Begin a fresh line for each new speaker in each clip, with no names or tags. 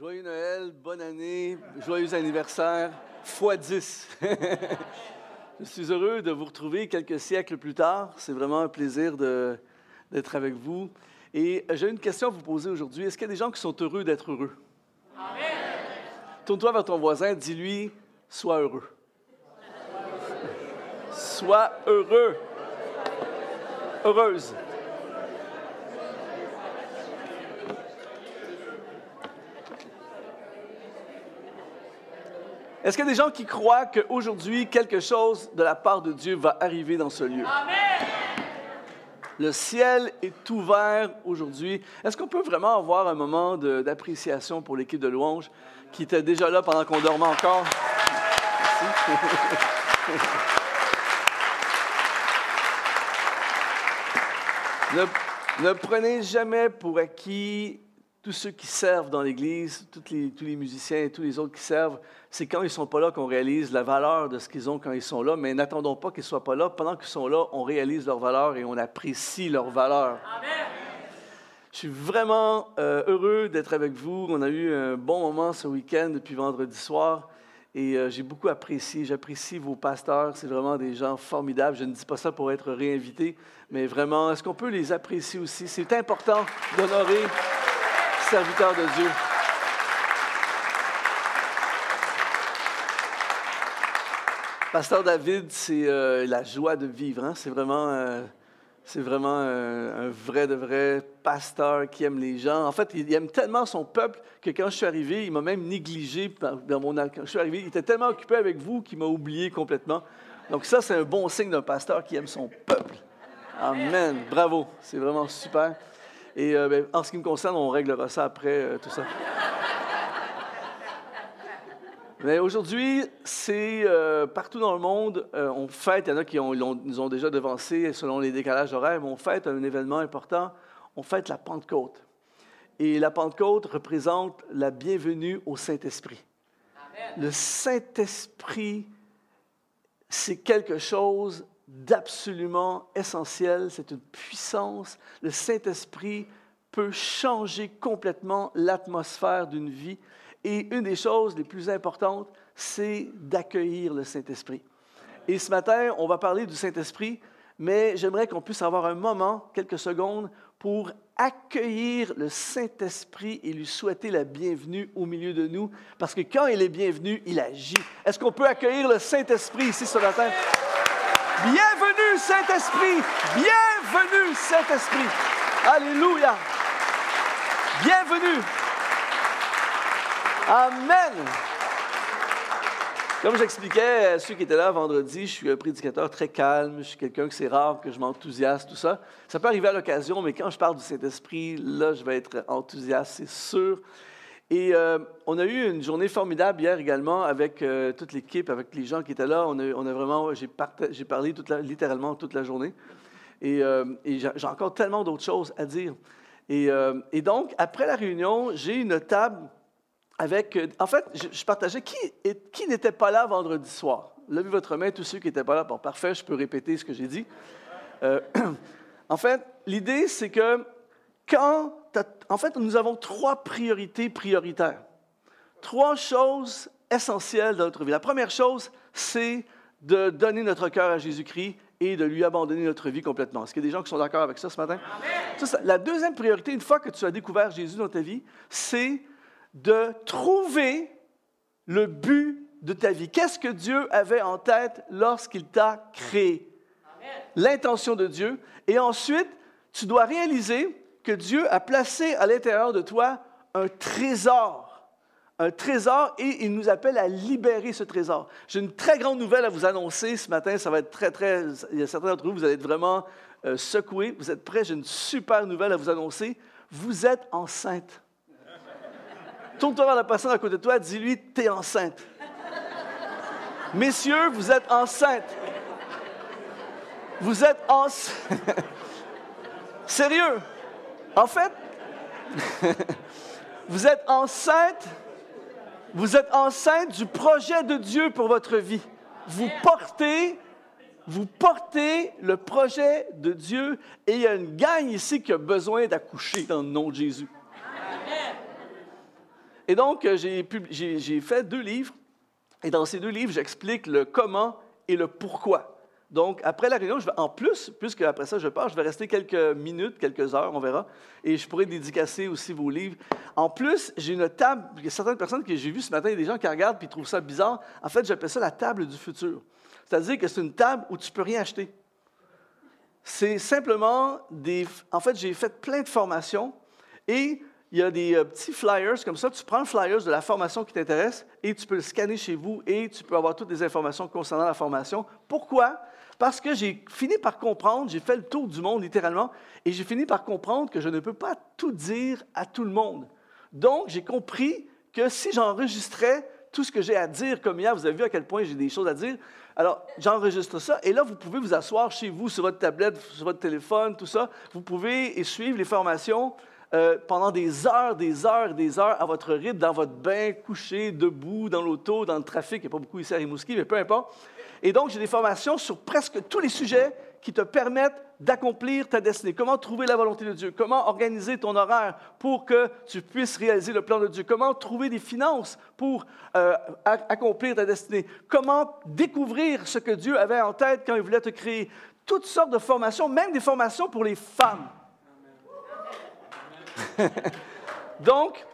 Joyeux Noël, bonne année, joyeux anniversaire, fois 10. Je suis heureux de vous retrouver quelques siècles plus tard. C'est vraiment un plaisir d'être avec vous. Et j'ai une question à vous poser aujourd'hui. Est-ce qu'il y a des gens qui sont heureux d'être heureux? Amen. Tourne-toi vers ton voisin, dis-lui, sois heureux. sois heureux. Heureuse. Est-ce qu'il y a des gens qui croient qu'aujourd'hui, quelque chose de la part de Dieu va arriver dans ce lieu? Amen. Le ciel est ouvert aujourd'hui. Est-ce qu'on peut vraiment avoir un moment d'appréciation pour l'équipe de louange qui était déjà là pendant qu'on dormait encore? ne, ne prenez jamais pour acquis tous ceux qui servent dans l'Église, tous les, musiciens et tous les autres qui servent, c'est quand ils ne sont pas là qu'on réalise la valeur de ce qu'ils ont quand ils sont là, mais n'attendons pas qu'ils ne soient pas là. Pendant qu'ils sont là, on réalise leur valeur et on apprécie leur valeur. Amen. Je suis vraiment euh, heureux d'être avec vous. On a eu un bon moment ce week-end depuis vendredi soir et euh, j'ai beaucoup apprécié. J'apprécie vos pasteurs. C'est vraiment des gens formidables. Je ne dis pas ça pour être réinvité, mais vraiment, est-ce qu'on peut les apprécier aussi? C'est important d'honorer serviteur de Dieu. Pasteur David, c'est euh, la joie de vivre. Hein. C'est vraiment, euh, c'est vraiment euh, un vrai de vrai pasteur qui aime les gens. En fait, il aime tellement son peuple que quand je suis arrivé, il m'a même négligé quand je suis arrivé. Il était tellement occupé avec vous qu'il m'a oublié complètement. Donc ça, c'est un bon signe d'un pasteur qui aime son peuple. Amen. Bravo. C'est vraiment super. Et euh, ben, en ce qui me concerne, on réglera ça après, euh, tout ça. Mais aujourd'hui, c'est euh, partout dans le monde, on fête, il y en a qui nous ont déjà devancé selon les décalages horaires, mais on fête un événement important, on fête la Pentecôte. Et la Pentecôte représente la bienvenue au Saint-Esprit. Le Saint-Esprit, c'est quelque chose d'absolument essentiel, c'est une puissance. Le Saint-Esprit peut changer complètement l'atmosphère d'une vie. Et une des choses les plus importantes, c'est d'accueillir le Saint-Esprit. Et ce matin, on va parler du Saint-Esprit, mais j'aimerais qu'on puisse avoir un moment, quelques secondes, pour accueillir le Saint-Esprit et lui souhaiter la bienvenue au milieu de nous, parce que quand il est bienvenu, il agit. Est-ce qu'on peut accueillir le Saint-Esprit ici ce matin? Bienvenue, Saint-Esprit. Bienvenue, Saint-Esprit. Alléluia. Bienvenue. Amen. Comme j'expliquais à ceux qui étaient là vendredi, je suis un prédicateur très calme, je suis quelqu'un que c'est rare que je m'enthousiasme, tout ça. Ça peut arriver à l'occasion, mais quand je parle du Saint-Esprit, là, je vais être enthousiaste, c'est sûr. Et euh, on a eu une journée formidable hier également avec euh, toute l'équipe, avec les gens qui étaient là. On a, vraiment, j'ai, parlé littéralement toute la journée. Et, euh, j'ai encore tellement d'autres choses à dire. Et, donc, après la réunion, j'ai une table avec. En fait, je, partageais qui, qui n'était pas là vendredi soir. Levez votre main, tous ceux qui n'étaient pas là. Bon, parfait, je peux répéter ce que j'ai dit. en fait, l'idée, c'est que quand en fait, nous avons trois priorités prioritaires. Trois choses essentielles dans notre vie. La première chose, c'est de donner notre cœur à Jésus-Christ et de lui abandonner notre vie complètement. Est-ce qu'il y a des gens qui sont d'accord avec ça ce matin? la deuxième priorité, une fois que tu as découvert Jésus dans ta vie, c'est de trouver le but de ta vie. Qu'est-ce que Dieu avait en tête lorsqu'il t'a créé? L'intention de Dieu. Et ensuite, tu dois réaliser Dieu a placé à l'intérieur de toi un trésor. Un trésor et il nous appelle à libérer ce trésor. J'ai une très grande nouvelle à vous annoncer ce matin. Ça va être très, très. Il y a certains d'entre vous, vous allez être vraiment euh, secoués. Vous êtes prêts? J'ai une super nouvelle à vous annoncer. Vous êtes enceinte. Tourne-toi vers la personne à côté de toi, dis-lui, t'es enceinte. Messieurs, vous êtes enceinte. Vous êtes enceinte. Sérieux? En fait, vous êtes enceinte, vous êtes enceinte du projet de Dieu pour votre vie. Vous portez, vous portez le projet de Dieu et il y a une gagne ici qui a besoin d'accoucher dans le nom de Jésus. Et donc, euh, j'ai fait deux livres. Et dans ces deux livres, j'explique le comment et le pourquoi. Donc, après la réunion, en plus, puisque après ça, je pars, je vais rester quelques minutes, quelques heures, on verra, et je pourrai dédicacer aussi vos livres. En plus, j'ai une table, il y a certaines personnes que j'ai vues ce matin, il y a des gens qui regardent et trouvent ça bizarre. En fait, j'appelle ça la table du futur. C'est-à-dire que c'est une table où tu ne peux rien acheter. C'est simplement des... En fait, j'ai fait plein de formations et il y a des euh, petits flyers comme ça. Tu prends le flyers de la formation qui t'intéresse et tu peux le scanner chez vous et tu peux avoir toutes les informations concernant la formation. Pourquoi? Parce que j'ai fini par comprendre, j'ai fait le tour du monde littéralement, et j'ai fini par comprendre que je ne peux pas tout dire à tout le monde. Donc, j'ai compris que si j'enregistrais tout ce que j'ai à dire, comme hier, vous avez vu à quel point j'ai des choses à dire, alors j'enregistre ça, et là, vous pouvez vous asseoir chez vous, sur votre tablette, sur votre téléphone, tout ça. Vous pouvez suivre les formations euh, pendant des heures, des heures, des heures à votre rythme, dans votre bain, couché, debout, dans l'auto, dans le trafic. Il n'y a pas beaucoup ici à Rimouski, mais peu importe. Et donc, j'ai des formations sur presque tous les sujets qui te permettent d'accomplir ta destinée. Comment trouver la volonté de Dieu? Comment organiser ton horaire pour que tu puisses réaliser le plan de Dieu? Comment trouver des finances pour euh, accomplir ta destinée? Comment découvrir ce que Dieu avait en tête quand il voulait te créer? Toutes sortes de formations, même des formations pour les femmes. Donc,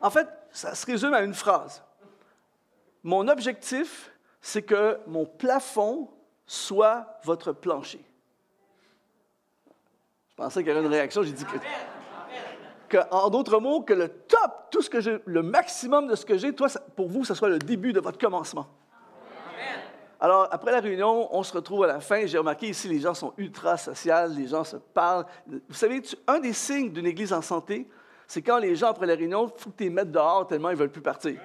en fait, ça se résume à une phrase. Mon objectif, c'est que mon plafond soit votre plancher. Je pensais qu'il y avait une réaction, j'ai dit que, en d'autres mots, que le top, tout ce que j'ai, le maximum de ce que j'ai, toi, pour vous, ce soit le début de votre commencement. Alors, après la réunion, on se retrouve à la fin. J'ai remarqué ici, les gens sont ultra sociaux, les gens se parlent. Vous savez, un des signes d'une église en santé, c'est quand les gens, après la réunion, il faut que tu les mettes dehors tellement ils veulent plus partir.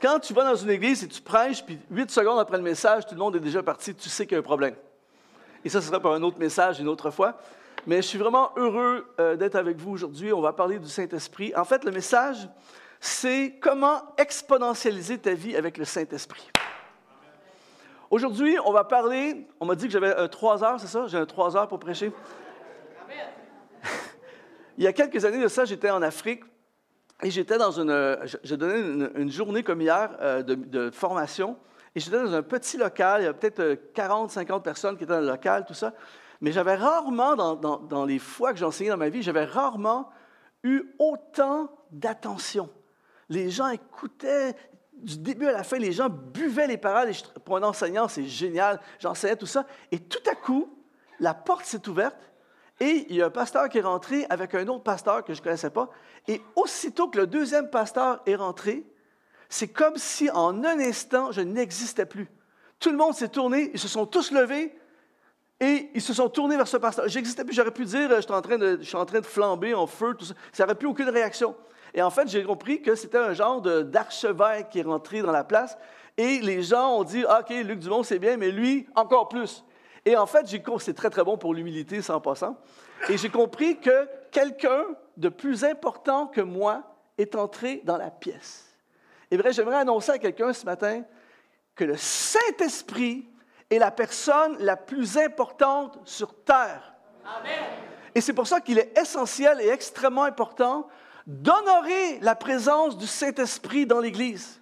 Quand tu vas dans une église et tu prêches, puis huit secondes après le message, tout le monde est déjà parti, tu sais qu'il y a un problème. Et ça, ce sera pour un autre message une autre fois. Mais je suis vraiment heureux euh, d'être avec vous aujourd'hui. On va parler du Saint-Esprit. En fait, le message, c'est comment exponentialiser ta vie avec le Saint-Esprit. Aujourd'hui, on va parler, on m'a dit que j'avais euh, trois heures, c'est ça? J'ai trois heures pour prêcher. Il y a quelques années de ça, j'étais en Afrique et j'étais dans une. Euh, je, donnais une, journée comme hier euh, de, formation et j'étais dans un petit local, il y a peut-être 40, 50 personnes qui étaient dans le local, tout ça. Mais j'avais rarement, dans, dans les fois que j'enseignais dans ma vie, j'avais rarement eu autant d'attention. Les gens écoutaient, du début à la fin, les gens buvaient les paroles. Et pour un enseignant, c'est génial. J'enseignais tout ça. Et tout à coup, la porte s'est ouverte et il y a un pasteur qui est rentré avec un autre pasteur que je ne connaissais pas. Et aussitôt que le deuxième pasteur est rentré, c'est comme si en un instant, je n'existais plus. Tout le monde s'est tourné, ils se sont tous levés et ils se sont tournés vers ce pasteur. J'existais plus, j'aurais pu dire, je suis, en train de, je de flamber en feu, tout ça. Ça n'aurait plus aucune réaction. Et en fait, j'ai compris que c'était un genre d'archevêque qui est rentré dans la place. Et les gens ont dit, OK, Luc Dumont, c'est bien, mais lui, encore plus. Et en fait, c'est très, très bon pour l'humilité, sans passant. Et j'ai compris que quelqu'un de plus important que moi est entré dans la pièce. Et vrai, j'aimerais annoncer à quelqu'un ce matin que le Saint-Esprit est la personne la plus importante sur terre. Amen. Et c'est pour ça qu'il est essentiel et extrêmement important d'honorer la présence du Saint-Esprit dans l'Église.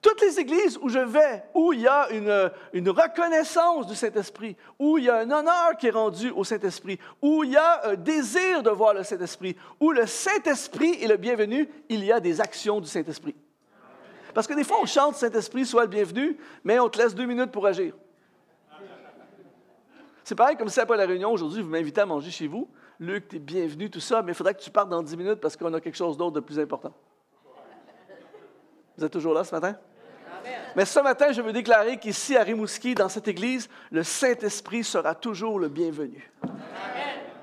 Toutes les églises où je vais, où il y a une, reconnaissance du Saint-Esprit, où il y a un honneur qui est rendu au Saint-Esprit, où il y a un désir de voir le Saint-Esprit, où le Saint-Esprit est le bienvenu, il y a des actions du Saint-Esprit. Parce que des fois, on chante Saint-Esprit, soit le bienvenu, mais on te laisse deux minutes pour agir. C'est pareil comme si après la réunion, aujourd'hui, vous m'invitez à manger chez vous. Luc, tu es bienvenu, tout ça, mais il faudrait que tu partes dans dix minutes parce qu'on a quelque chose d'autre de plus important. Vous êtes toujours là ce matin? Mais ce matin, je veux déclarer qu'ici à Rimouski, dans cette église, le Saint-Esprit sera toujours le bienvenu.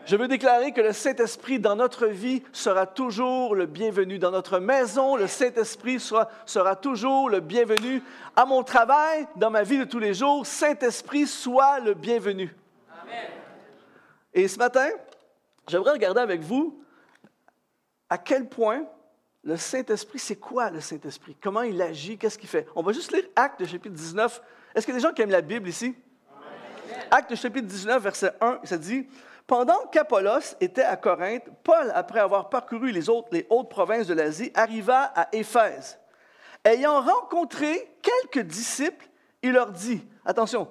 Je veux déclarer que le Saint-Esprit dans notre vie sera toujours le bienvenu. Dans notre maison, le Saint-Esprit sera, sera, toujours le bienvenu. À mon travail, dans ma vie de tous les jours, Saint-Esprit soit le bienvenu. Et ce matin, J'aimerais regarder avec vous à quel point le Saint-Esprit, c'est quoi le Saint-Esprit? Comment il agit? Qu'est-ce qu'il fait? On va juste lire Acte chapitre 19. Est-ce qu'il y a des gens qui aiment la Bible ici? Acte chapitre 19, verset 1, ça dit Pendant qu'Apollos était à Corinthe, Paul, après avoir parcouru les, autres, les provinces de l'Asie, arriva à Éphèse. Ayant rencontré quelques disciples, il leur dit, attention,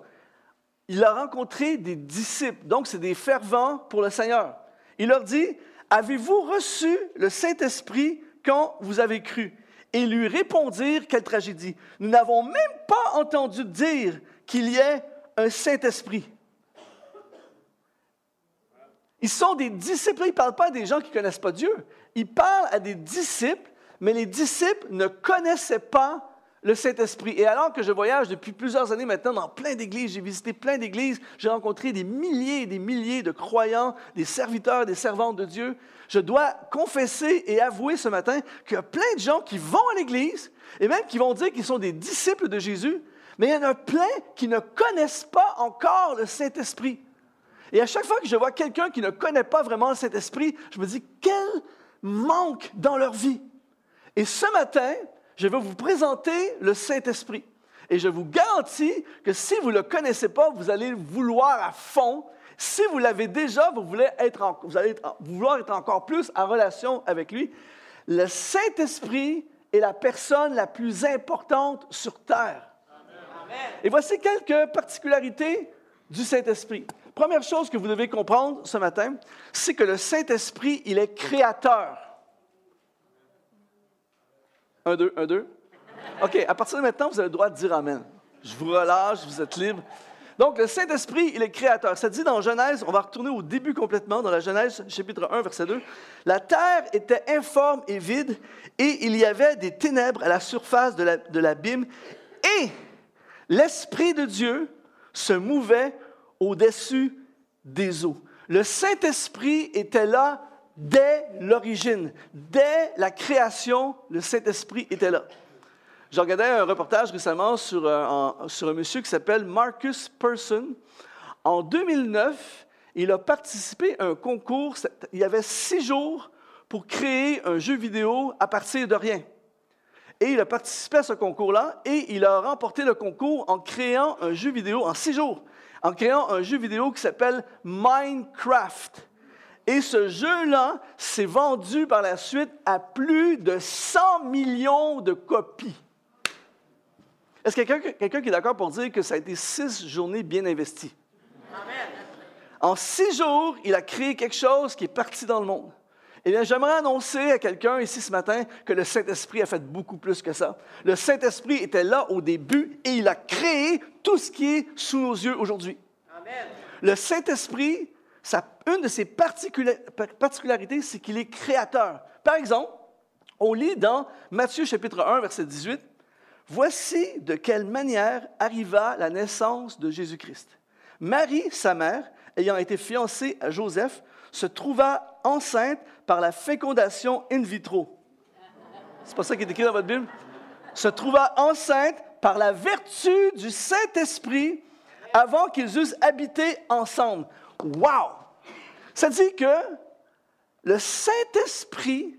il a rencontré des disciples, donc c'est des fervents pour le Seigneur. Il leur dit, avez-vous reçu le Saint-Esprit quand vous avez cru? Et lui répondirent, quelle tragédie, nous n'avons même pas entendu dire qu'il y ait un Saint-Esprit. Ils sont des disciples, ils ne parlent pas à des gens qui ne connaissent pas Dieu. Ils parlent à des disciples, mais les disciples ne connaissaient pas le Saint-Esprit. Et alors que je voyage depuis plusieurs années maintenant dans plein d'églises, j'ai visité plein d'églises, j'ai rencontré des milliers et des milliers de croyants, des serviteurs, des servantes de Dieu, je dois confesser et avouer ce matin qu'il y a plein de gens qui vont à l'église et même qui vont dire qu'ils sont des disciples de Jésus, mais il y en a plein qui ne connaissent pas encore le Saint-Esprit. Et à chaque fois que je vois quelqu'un qui ne connaît pas vraiment le Saint-Esprit, je me dis, quel manque dans leur vie. Et ce matin, je vais vous présenter le Saint-Esprit. Et je vous garantis que si vous ne le connaissez pas, vous allez le vouloir à fond. Si vous l'avez déjà, vous, voulez être vous allez vouloir être encore plus en relation avec lui. Le Saint-Esprit est la personne la plus importante sur terre. Et voici quelques particularités du Saint-Esprit. Première chose que vous devez comprendre ce matin, c'est que le Saint-Esprit, il est créateur. Un, deux, un, deux. OK, à partir de maintenant, vous avez le droit de dire Amen. Je vous relâche, vous êtes libre. Donc, le Saint-Esprit, il est créateur. Ça dit dans Genèse, on va retourner au début complètement, dans la Genèse, chapitre 1, verset 2. La terre était informe et vide, et il y avait des ténèbres à la surface de l'abîme, et l'Esprit de Dieu se mouvait au-dessus des eaux. Le Saint-Esprit était là dès l'origine, dès la création, le Saint-Esprit était là. J'ai regardé un reportage récemment sur un, sur un monsieur qui s'appelle Marcus Person. En 2009, il a participé à un concours. Il y avait six jours pour créer un jeu vidéo à partir de rien. Et il a participé à ce concours-là et il a remporté le concours en créant un jeu vidéo en six jours en créant un jeu vidéo qui s'appelle Minecraft. Et ce jeu-là s'est vendu par la suite à plus de 100 millions de copies. Est-ce qu'il y a quelqu'un qui est d'accord pour dire que ça a été six journées bien investies? En six jours, il a créé quelque chose qui est parti dans le monde. Eh bien, j'aimerais annoncer à quelqu'un ici ce matin que le Saint-Esprit a fait beaucoup plus que ça. Le Saint-Esprit était là au début et il a créé tout ce qui est sous nos yeux aujourd'hui. Le Saint-Esprit, une de ses particularités, c'est qu'il est créateur. Par exemple, on lit dans Matthieu chapitre 1, verset 18, Voici de quelle manière arriva la naissance de Jésus-Christ. Marie, sa mère, ayant été fiancée à Joseph, se trouva enceinte par la fécondation in vitro. C'est pas ça qui est écrit dans votre Bible? Se trouva enceinte par la vertu du Saint-Esprit avant qu'ils eussent habité ensemble. Wow! Ça dit que le Saint-Esprit,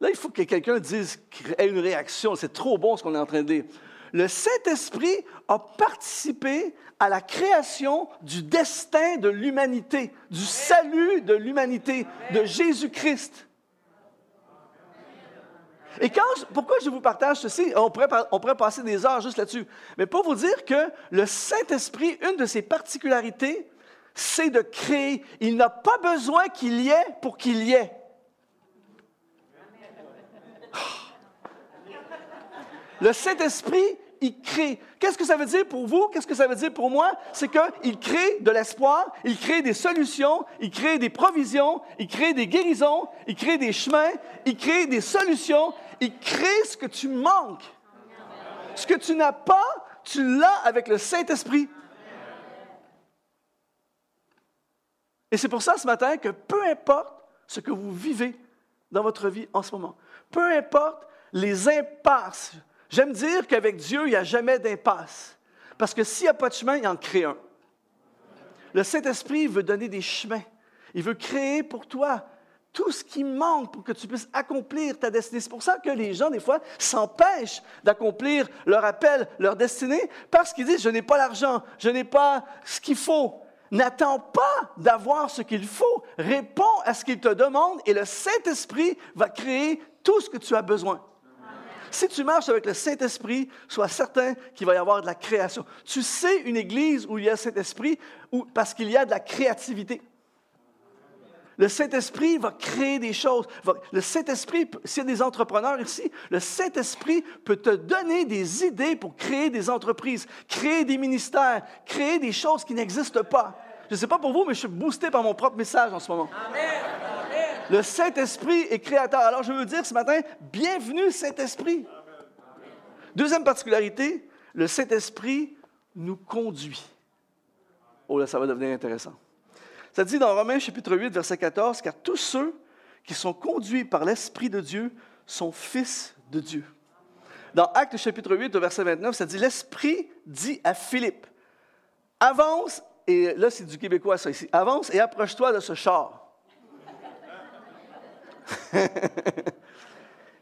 là, il faut que quelqu'un dise, ait une réaction. C'est trop bon ce qu'on est en train de dire. Le Saint-Esprit a participé à la création du destin de l'humanité, du salut de l'humanité, de Jésus-Christ. Et pourquoi je vous partage ceci? On pourrait passer des heures juste là-dessus. Mais pour vous dire que le Saint-Esprit, une de ses particularités, c'est de créer. Il n'a pas besoin qu'il y ait pour qu'il y ait. Le Saint-Esprit il crée. Qu'est-ce que ça veut dire pour vous? Qu'est-ce que ça veut dire pour moi? C'est qu'il crée de l'espoir, il crée des solutions, il crée des provisions, il crée des guérisons, il crée des chemins, il crée des solutions, il crée ce que tu manques. Ce que tu n'as pas, tu l'as avec le Saint-Esprit. Et c'est pour ça ce matin que peu importe ce que vous vivez dans votre vie en ce moment, peu importe les impasses, J'aime dire qu'avec Dieu, il n'y a jamais d'impasse. Parce que s'il n'y a pas de chemin, il en crée un. Le Saint-Esprit veut donner des chemins. Il veut créer pour toi tout ce qui manque pour que tu puisses accomplir ta destinée. C'est pour ça que les gens, des fois, s'empêchent d'accomplir leur appel, leur destinée, parce qu'ils disent, je n'ai pas l'argent, je n'ai pas ce qu'il faut. N'attends pas d'avoir ce qu'il faut. Réponds à ce qu'il te demande et le Saint-Esprit va créer tout ce que tu as besoin. Si tu marches avec le Saint-Esprit, sois certain qu'il va y avoir de la création. Tu sais une église où il y a Saint-Esprit parce qu'il y a de la créativité. Le Saint-Esprit va créer des choses. Le Saint-Esprit, s'il y a des entrepreneurs ici, le Saint-Esprit peut te donner des idées pour créer des entreprises, créer des ministères, créer des choses qui n'existent pas. Je ne sais pas pour vous, mais je suis boosté par mon propre message en ce moment. Le Saint-Esprit est créateur. Alors je veux dire ce matin, bienvenue Saint-Esprit. Deuxième particularité, le Saint-Esprit nous conduit. Oh là, ça va devenir intéressant. Ça dit dans Romains chapitre 8, verset 14, car tous ceux qui sont conduits par l'Esprit de Dieu sont fils de Dieu. Dans Actes chapitre 8, verset 29, ça dit, l'Esprit dit à Philippe, avance, et là c'est du québécois ça ici, avance et approche-toi de ce char.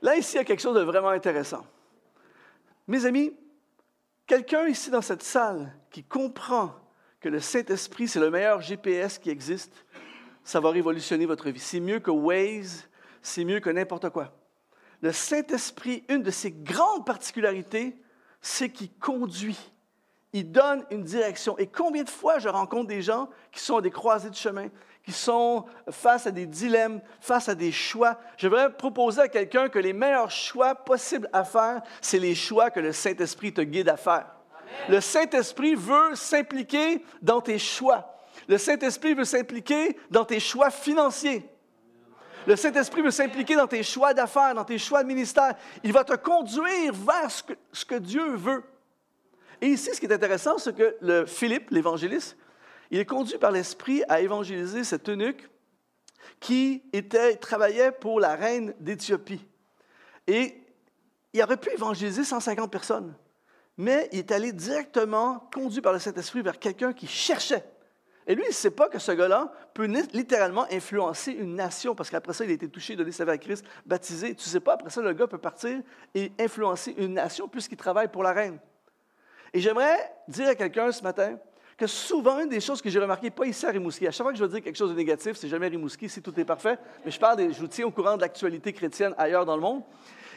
là ici, il y a quelque chose de vraiment intéressant. Mes amis, quelqu'un ici dans cette salle qui comprend que le Saint-Esprit, c'est le meilleur GPS qui existe, ça va révolutionner votre vie. C'est mieux que Waze, c'est mieux que n'importe quoi. Le Saint-Esprit, une de ses grandes particularités, c'est qu'il conduit. Il donne une direction. Et combien de fois je rencontre des gens qui sont à des croisées de chemin, qui sont face à des dilemmes, face à des choix. Je voudrais proposer à quelqu'un que les meilleurs choix possibles à faire, c'est les choix que le Saint-Esprit te guide à faire. Le Saint-Esprit veut s'impliquer dans tes choix. Le Saint-Esprit veut s'impliquer dans tes choix financiers. Le Saint-Esprit veut s'impliquer dans tes choix d'affaires, dans tes choix de ministère. Il va te conduire vers ce que, Dieu veut. Et ici, ce qui est intéressant, c'est que Philippe, l'évangéliste, il est conduit par l'Esprit à évangéliser cet eunuque qui travaillait pour la reine d'Éthiopie. Et il aurait pu évangéliser 150 personnes mais il est allé directement, conduit par le Saint-Esprit, vers quelqu'un qui cherchait. Et lui, il ne sait pas que ce gars-là peut littéralement influencer une nation, parce qu'après ça, il a été touché, donné sa vie à Christ, baptisé. Tu ne sais pas, après ça, le gars peut partir et influencer une nation puisqu'il travaille pour la reine. Et j'aimerais dire à quelqu'un ce matin que souvent, une des choses que j'ai remarquées, pas ici à Rimouski, à chaque fois que je veux dire quelque chose de négatif, c'est jamais Rimouski, si tout est parfait, mais je parle, des, je vous tiens au courant de l'actualité chrétienne ailleurs dans le monde.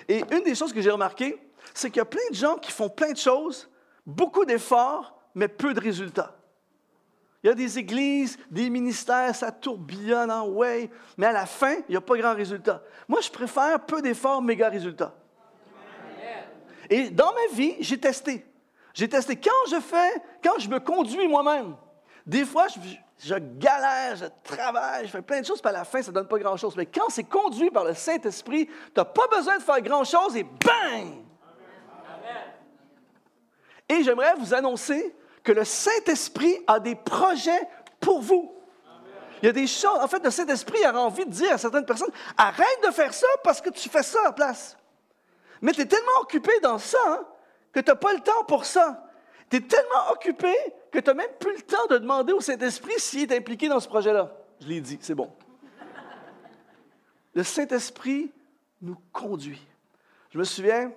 Et une des choses que j'ai remarquées, c'est qu'il y a plein de gens qui font plein de choses, beaucoup d'efforts, mais peu de résultats. Il y a des églises, des ministères, ça tourbillonne en way, mais à la fin, il n'y a pas grand résultat. Moi, je préfère peu d'efforts, méga résultats. Et dans ma vie, j'ai testé. J'ai testé quand je fais, quand je me conduis moi-même. Des fois, je, galère, je travaille, je fais plein de choses, puis à la fin, ça ne donne pas grand-chose. Mais quand c'est conduit par le Saint-Esprit, tu n'as pas besoin de faire grand-chose et bang! Et j'aimerais vous annoncer que le Saint-Esprit a des projets pour vous. Il y a des choses, en fait, le Saint-Esprit a envie de dire à certaines personnes, arrête de faire ça parce que tu fais ça à la place. Mais tu es tellement occupé dans ça hein, que tu n'as pas le temps pour ça. Tu es tellement occupé que tu n'as même plus le temps de demander au Saint-Esprit s'il est impliqué dans ce projet-là. Je l'ai dit, c'est bon. Le Saint-Esprit nous conduit. Je me souviens,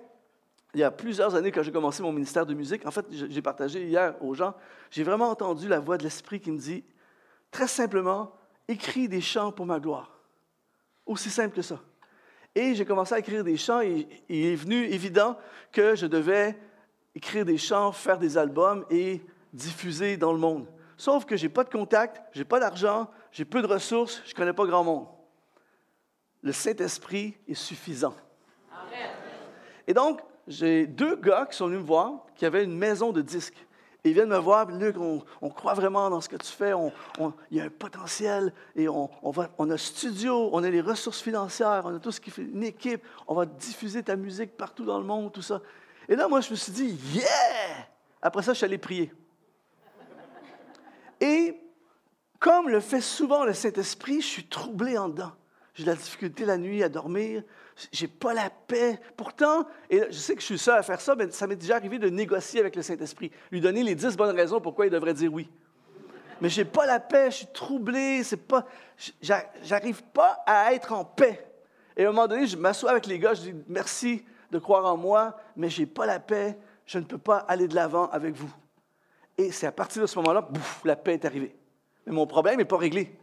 il y a plusieurs années, quand j'ai commencé mon ministère de musique, en fait, j'ai partagé hier aux gens, j'ai vraiment entendu la voix de l'Esprit qui me dit, très simplement, écris des chants pour ma gloire. Aussi simple que ça. Et j'ai commencé à écrire des chants et, il est venu évident que je devais écrire des chants, faire des albums et diffuser dans le monde. Sauf que je n'ai pas de contact, je n'ai pas d'argent, j'ai peu de ressources, je ne connais pas grand monde. Le Saint-Esprit est suffisant. Amen. Et donc, j'ai deux gars qui sont venus me voir, qui avaient une maison de disques. Ils viennent me voir, Luc, on, croit vraiment dans ce que tu fais, il y a un potentiel, et on, va, on a studio, on a les ressources financières, on a tout ce qui fait une équipe, on va diffuser ta musique partout dans le monde, tout ça. Et là, moi, je me suis dit, yeah! Après ça, je suis allé prier. Et comme le fait souvent le Saint-Esprit, je suis troublé en dedans. J'ai de la difficulté la nuit à dormir j'ai pas la paix. Pourtant, et je sais que je suis seul à faire ça, mais ça m'est déjà arrivé de négocier avec le Saint-Esprit, lui donner les dix bonnes raisons pourquoi il devrait dire oui. Mais j'ai pas la paix, je suis troublé, c'est pas, j'arrive pas à être en paix. Et à un moment donné, je m'assois avec les gars, je dis merci de croire en moi, mais j'ai pas la paix, je ne peux pas aller de l'avant avec vous. Et c'est à partir de ce moment-là, bouf, la paix est arrivée. mais mon problème n'est pas réglé.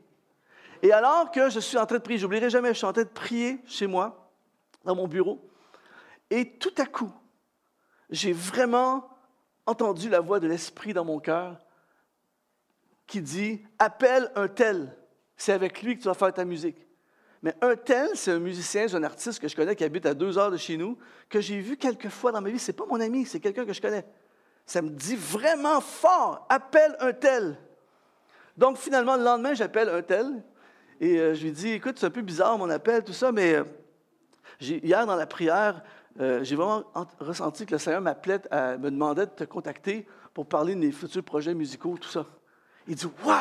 Et alors que je suis en train de prier, j'oublierai jamais, je suis en train de prier chez moi, dans mon bureau, et tout à coup, j'ai vraiment entendu la voix de l'Esprit dans mon cœur qui dit Appelle un tel, c'est avec lui que tu vas faire ta musique. Mais un tel, c'est un musicien, c'est un artiste que je connais qui habite à deux heures de chez nous, que j'ai vu quelques fois dans ma vie. Ce n'est pas mon ami, c'est quelqu'un que je connais. Ça me dit vraiment fort Appelle un tel. Donc finalement, le lendemain, j'appelle un tel et euh, je lui dis Écoute, c'est un peu bizarre mon appel, tout ça, mais euh, hier dans la prière, euh, j'ai vraiment ressenti que le Seigneur m'appelait, me demandait de te contacter pour parler de mes futurs projets musicaux, tout ça. Il dit Waouh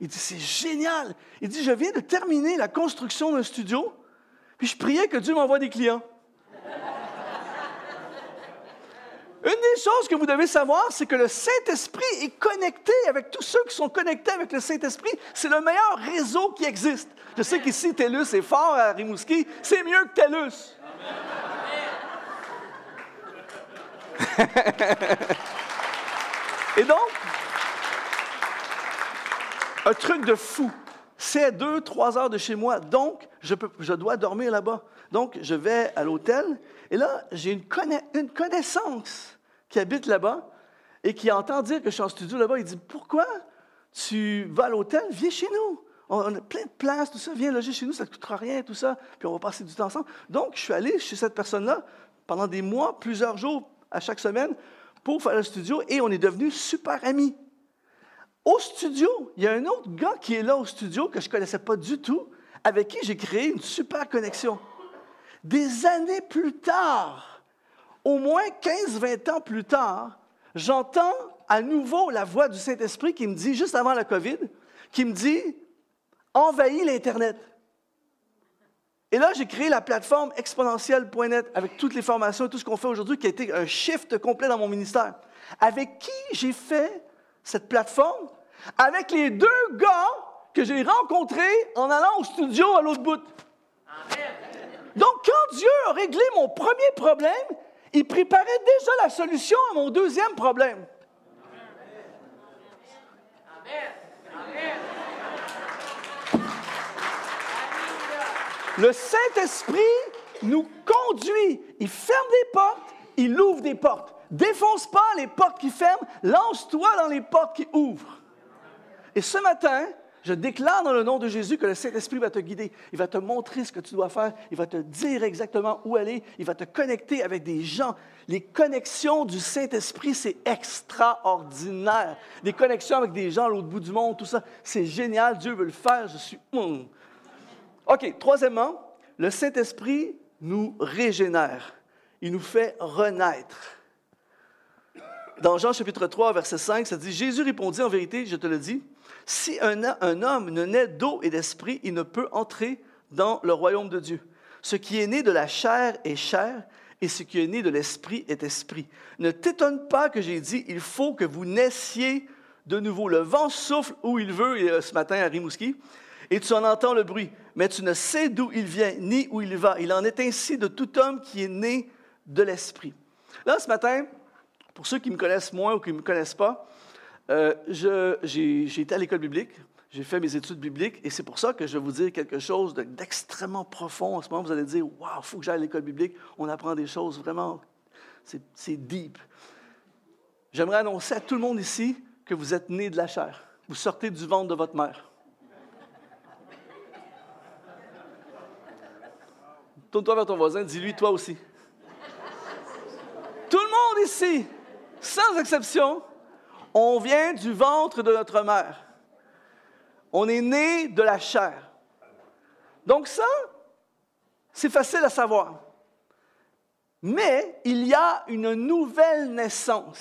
Il dit C'est génial Il dit Je viens de terminer la construction d'un studio, puis je priais que Dieu m'envoie des clients. Une des choses que vous devez savoir, c'est que le Saint-Esprit est connecté avec tous ceux qui sont connectés avec le Saint-Esprit. C'est le meilleur réseau qui existe. Je sais qu'ici, TELUS est fort à Rimouski. C'est mieux que TELUS. Et donc, un truc de fou. C'est deux, trois heures de chez moi. Donc, je, peux, je dois dormir là-bas. Donc, je vais à l'hôtel. Et là, j'ai une, connaissance qui habite là-bas et qui entend dire que je suis en studio là-bas. Il dit Pourquoi tu vas à l'hôtel? Viens chez nous. On a plein de places, tout ça. Viens loger chez nous, ça ne coûtera rien, tout ça. Puis on va passer du temps ensemble. Donc, je suis allé chez cette personne-là pendant des mois, plusieurs jours à chaque semaine pour faire le studio et on est devenus super amis. Au studio, il y a un autre gars qui est là au studio que je ne connaissais pas du tout, avec qui j'ai créé une super connexion. Des années plus tard, au moins 15-20 ans plus tard, j'entends à nouveau la voix du Saint-Esprit qui me dit, juste avant la COVID, qui me dit, envahis l'Internet. Et là, j'ai créé la plateforme exponentielle.net avec toutes les formations et tout ce qu'on fait aujourd'hui, qui a été un shift complet dans mon ministère. Avec qui j'ai fait cette plateforme? Avec les deux gars que j'ai rencontrés en allant au studio à l'autre bout. Donc, quand Dieu a réglé mon premier problème, il préparait déjà la solution à mon deuxième problème. Le Saint-Esprit nous conduit. Il ferme des portes, il ouvre des portes. Défonce pas les portes qui ferment, lance-toi dans les portes qui ouvrent. Et ce matin, je déclare dans le nom de Jésus que le Saint-Esprit va te guider. Il va te montrer ce que tu dois faire. Il va te dire exactement où aller. Il va te connecter avec des gens. Les connexions du Saint-Esprit, c'est extraordinaire. Des connexions avec des gens à l'autre bout du monde, tout ça, c'est génial. Dieu veut le faire. Je suis... Hum. OK, troisièmement, le Saint-Esprit nous régénère. Il nous fait renaître. Dans Jean chapitre 3, verset 5, ça dit, Jésus répondit en vérité, je te le dis, si un, homme ne naît d'eau et d'esprit, il ne peut entrer dans le royaume de Dieu. Ce qui est né de la chair est chair, et ce qui est né de l'esprit est esprit. Ne t'étonne pas que j'ai dit, il faut que vous naissiez de nouveau. Le vent souffle où il veut, euh, ce matin à Rimouski, et tu en entends le bruit, mais tu ne sais d'où il vient ni où il va. Il en est ainsi de tout homme qui est né de l'Esprit. Là, ce matin, pour ceux qui me connaissent moins ou qui ne me connaissent pas, euh, j'ai été à l'école biblique, j'ai fait mes études bibliques, et c'est pour ça que je vais vous dire quelque chose d'extrêmement profond. En ce moment, vous allez dire, waouh, il faut que j'aille à l'école biblique, on apprend des choses vraiment, c'est deep. J'aimerais annoncer à tout le monde ici que vous êtes né de la chair. Vous sortez du ventre de votre mère. Tourne-toi vers ton voisin, dis-lui toi aussi. Tout le monde ici, sans exception, on vient du ventre de notre mère. On est né de la chair. Donc ça, c'est facile à savoir. Mais il y a une nouvelle naissance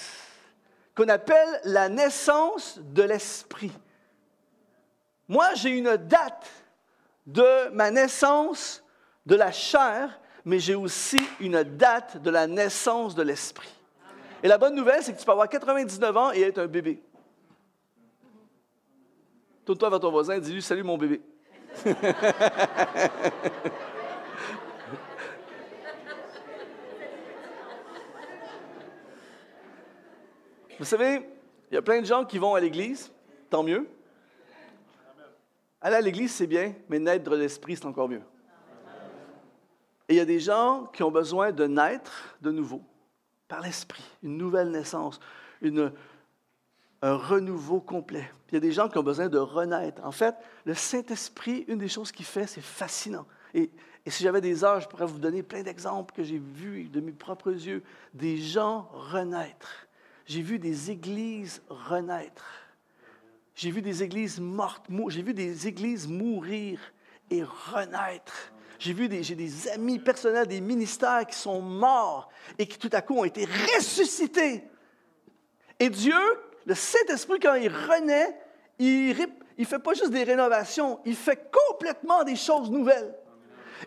qu'on appelle la naissance de l'esprit. Moi, j'ai une date de ma naissance de la chair, mais j'ai aussi une date de la naissance de l'esprit. Et la bonne nouvelle, c'est que tu peux avoir 99 ans et être un bébé. Tourne-toi vers ton voisin et dis-lui Salut mon bébé. Vous savez, il y a plein de gens qui vont à l'église, tant mieux, aller à l'église, c'est bien, mais naître de l'esprit, c'est encore mieux. Et il y a des gens qui ont besoin de naître de nouveau, par l'esprit, une nouvelle naissance, un renouveau complet. il y a des gens qui ont besoin de renaître. En fait, le Saint-Esprit, une des choses qu'il fait, c'est fascinant. Et, et si j'avais des heures, je pourrais vous donner plein d'exemples que j'ai vus de mes propres yeux, des gens renaître. J'ai vu des églises renaître. J'ai vu des églises mortes, j'ai vu des églises mourir et renaître. J'ai vu des, amis personnels, des ministères qui sont morts et qui tout à coup ont été ressuscités. Et Dieu, le Saint-Esprit, quand il renaît, il ne fait pas juste des rénovations, il fait complètement des choses nouvelles.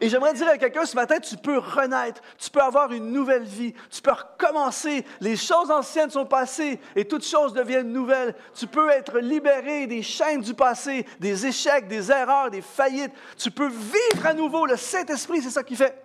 Et j'aimerais dire à quelqu'un ce matin, tu peux renaître, tu peux avoir une nouvelle vie, tu peux recommencer. Les choses anciennes sont passées et toutes choses deviennent nouvelles. Tu peux être libéré des chaînes du passé, des échecs, des erreurs, des faillites. Tu peux vivre à nouveau. Le Saint-Esprit, c'est ça qui fait.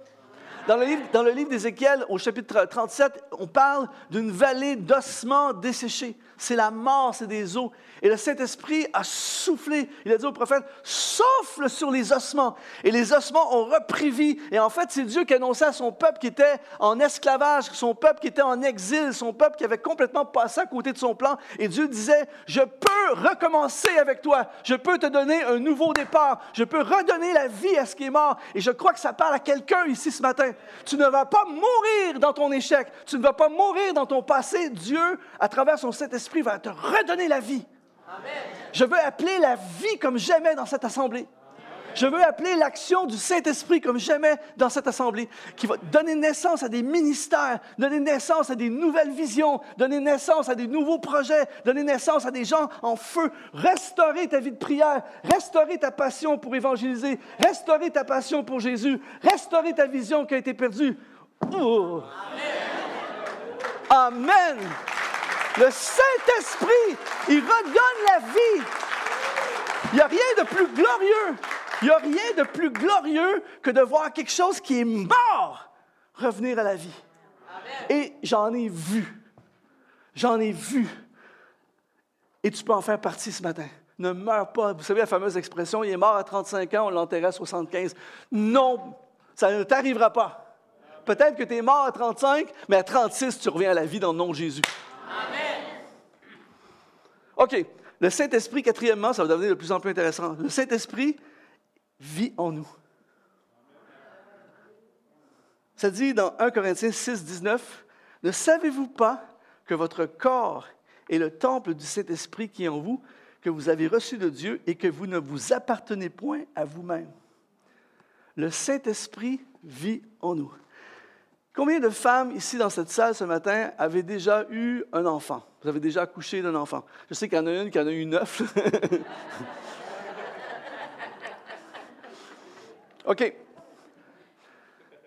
Dans le livre, dans le livre d'Ézéchiel, au chapitre 37, on parle d'une vallée d'ossements desséchés. C'est la mort, c'est des os. Et le Saint-Esprit a soufflé. Il a dit au prophète, souffle sur les ossements. Et les ossements ont repris vie. Et en fait, c'est Dieu qui annonçait à son peuple qui était en esclavage, son peuple qui était en exil, son peuple qui avait complètement passé à côté de son plan. Et Dieu disait, je peux recommencer avec toi. Je peux te donner un nouveau départ. Je peux redonner la vie à ce qui est mort. Et je crois que ça parle à quelqu'un ici ce matin. Tu ne vas pas mourir dans ton échec. Tu ne vas pas mourir dans ton passé. Dieu, à travers son Saint-Esprit, va te redonner la vie. Je veux appeler la vie comme jamais dans cette assemblée. Je veux appeler l'action du Saint-Esprit comme jamais dans cette assemblée, qui va donner naissance à des ministères, donner naissance à des nouvelles visions, donner naissance à des nouveaux projets, donner naissance à des gens en feu, restaurer ta vie de prière, restaurer ta passion pour évangéliser, restaurer ta passion pour Jésus, restaurer ta vision qui a été perdue. Oh. Amen. Amen. Le Saint-Esprit, il redonne la vie. Il n'y a rien de plus glorieux. Il n'y a rien de plus glorieux que de voir quelque chose qui est mort revenir à la vie. Et j'en ai vu. J'en ai vu. Et tu peux en faire partie ce matin. Ne meurs pas. Vous savez la fameuse expression, il est mort à 35 ans, on l'enterrait à 75. Non, ça ne t'arrivera pas. Peut-être que tu es mort à 35, mais à 36, tu reviens à la vie dans le nom de Jésus. OK. Le Saint-Esprit, quatrièmement, ça va devenir de plus en plus intéressant. Le Saint-Esprit vit en nous. Ça dit dans 1 Corinthiens 6, 19, Ne savez-vous pas que votre corps est le temple du Saint-Esprit qui est en vous, que vous avez reçu de Dieu et que vous ne vous appartenez point à vous-même? Le Saint-Esprit vit en nous. Combien de femmes ici dans cette salle ce matin avaient déjà eu un enfant? Vous avez déjà accouché d'un enfant? Je sais qu'il y en a une qui en a eu neuf. OK.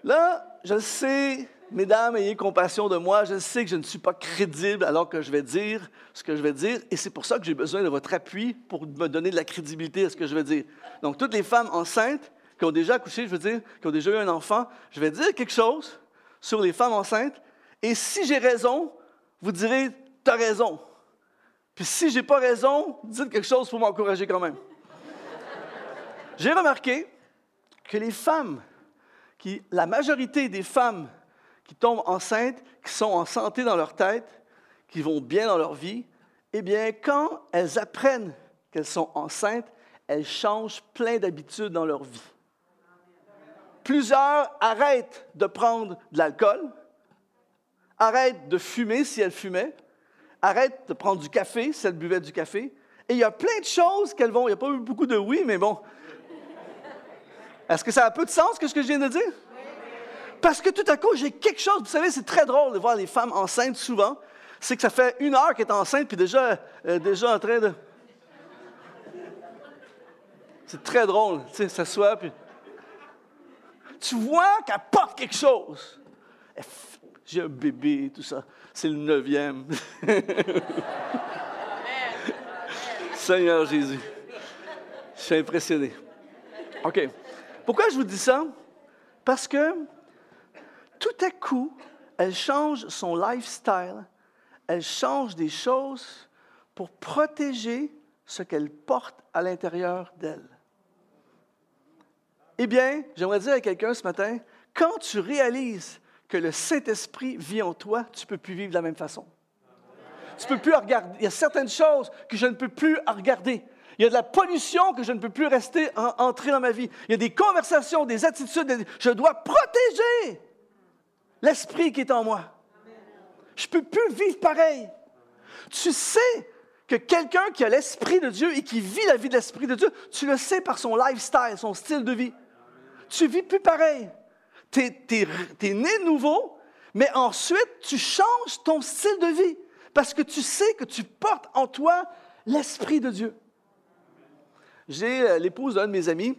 Là, je sais, mesdames, ayez compassion de moi. Je sais que je ne suis pas crédible alors que je vais dire ce que je vais dire. Et c'est pour ça que j'ai besoin de votre appui pour me donner de la crédibilité à ce que je vais dire. Donc, toutes les femmes enceintes qui ont déjà accouché, je veux dire, qui ont déjà eu un enfant, je vais dire quelque chose sur les femmes enceintes. Et si j'ai raison, vous direz, tu as raison. Puis si j'ai pas raison, dites quelque chose pour m'encourager quand même. j'ai remarqué que les femmes, la majorité des femmes qui tombent enceintes, qui sont en santé dans leur tête, qui vont bien dans leur vie, eh bien, quand elles apprennent qu'elles sont enceintes, elles changent plein d'habitudes dans leur vie. Plusieurs arrêtent de prendre de l'alcool, arrêtent de fumer si elles fumaient, arrêtent de prendre du café si elles buvaient du café. Et il y a plein de choses qu'elles vont. Il n'y a pas eu beaucoup de oui, mais bon. Est-ce que ça a un peu de sens, que ce que je viens de dire? Parce que tout à coup, j'ai quelque chose. Vous savez, c'est très drôle de voir les femmes enceintes souvent. C'est que ça fait une heure qu'elle est enceinte, puis déjà, euh, déjà en train de. C'est très drôle, tu sais, puis tu vois qu'elle porte quelque chose. J'ai un bébé, tout ça. C'est le neuvième. Seigneur Jésus. Je suis impressionné. OK. Pourquoi je vous dis ça? Parce que tout à coup, elle change son lifestyle, elle change des choses pour protéger ce qu'elle porte à l'intérieur d'elle. Eh bien, j'aimerais dire à quelqu'un ce matin, quand tu réalises que le Saint-Esprit vit en toi, tu ne peux plus vivre de la même façon. Tu peux plus regarder. Il y a certaines choses que je ne peux plus regarder. Il y a de la pollution que je ne peux plus rester entrer dans ma vie. Il y a des conversations, des attitudes. Je dois protéger l'esprit qui est en moi. Je ne peux plus vivre pareil. Tu sais que quelqu'un qui a l'esprit de Dieu et qui vit la vie de l'esprit de Dieu, tu le sais par son lifestyle, son style de vie. Tu vis plus pareil. Tu es, né nouveau, mais ensuite tu changes ton style de vie parce que tu sais que tu portes en toi l'esprit de Dieu. J'ai euh, l'épouse d'un de mes amis,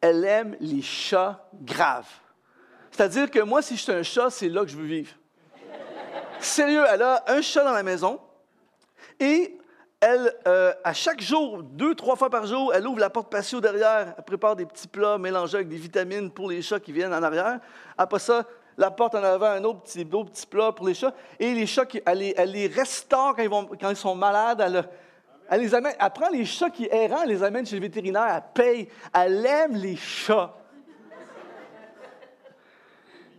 elle aime les chats graves. C'est-à-dire que moi, si je suis un chat, c'est là que je veux vivre. Sérieux, elle a un chat dans la maison et elle, euh, à chaque jour, deux, trois fois par jour, elle ouvre la porte patio derrière, elle prépare des petits plats mélangés avec des vitamines pour les chats qui viennent en arrière. Après ça, la porte en avant, un autre petit, autre petit plat pour les chats. Et les chats, elle, les, elle les restaure quand ils, quand ils sont malades. Elle, elle, les amène, elle prend les chats qui errant, elle les amène chez le vétérinaire, elle paye. Elle aime les chats.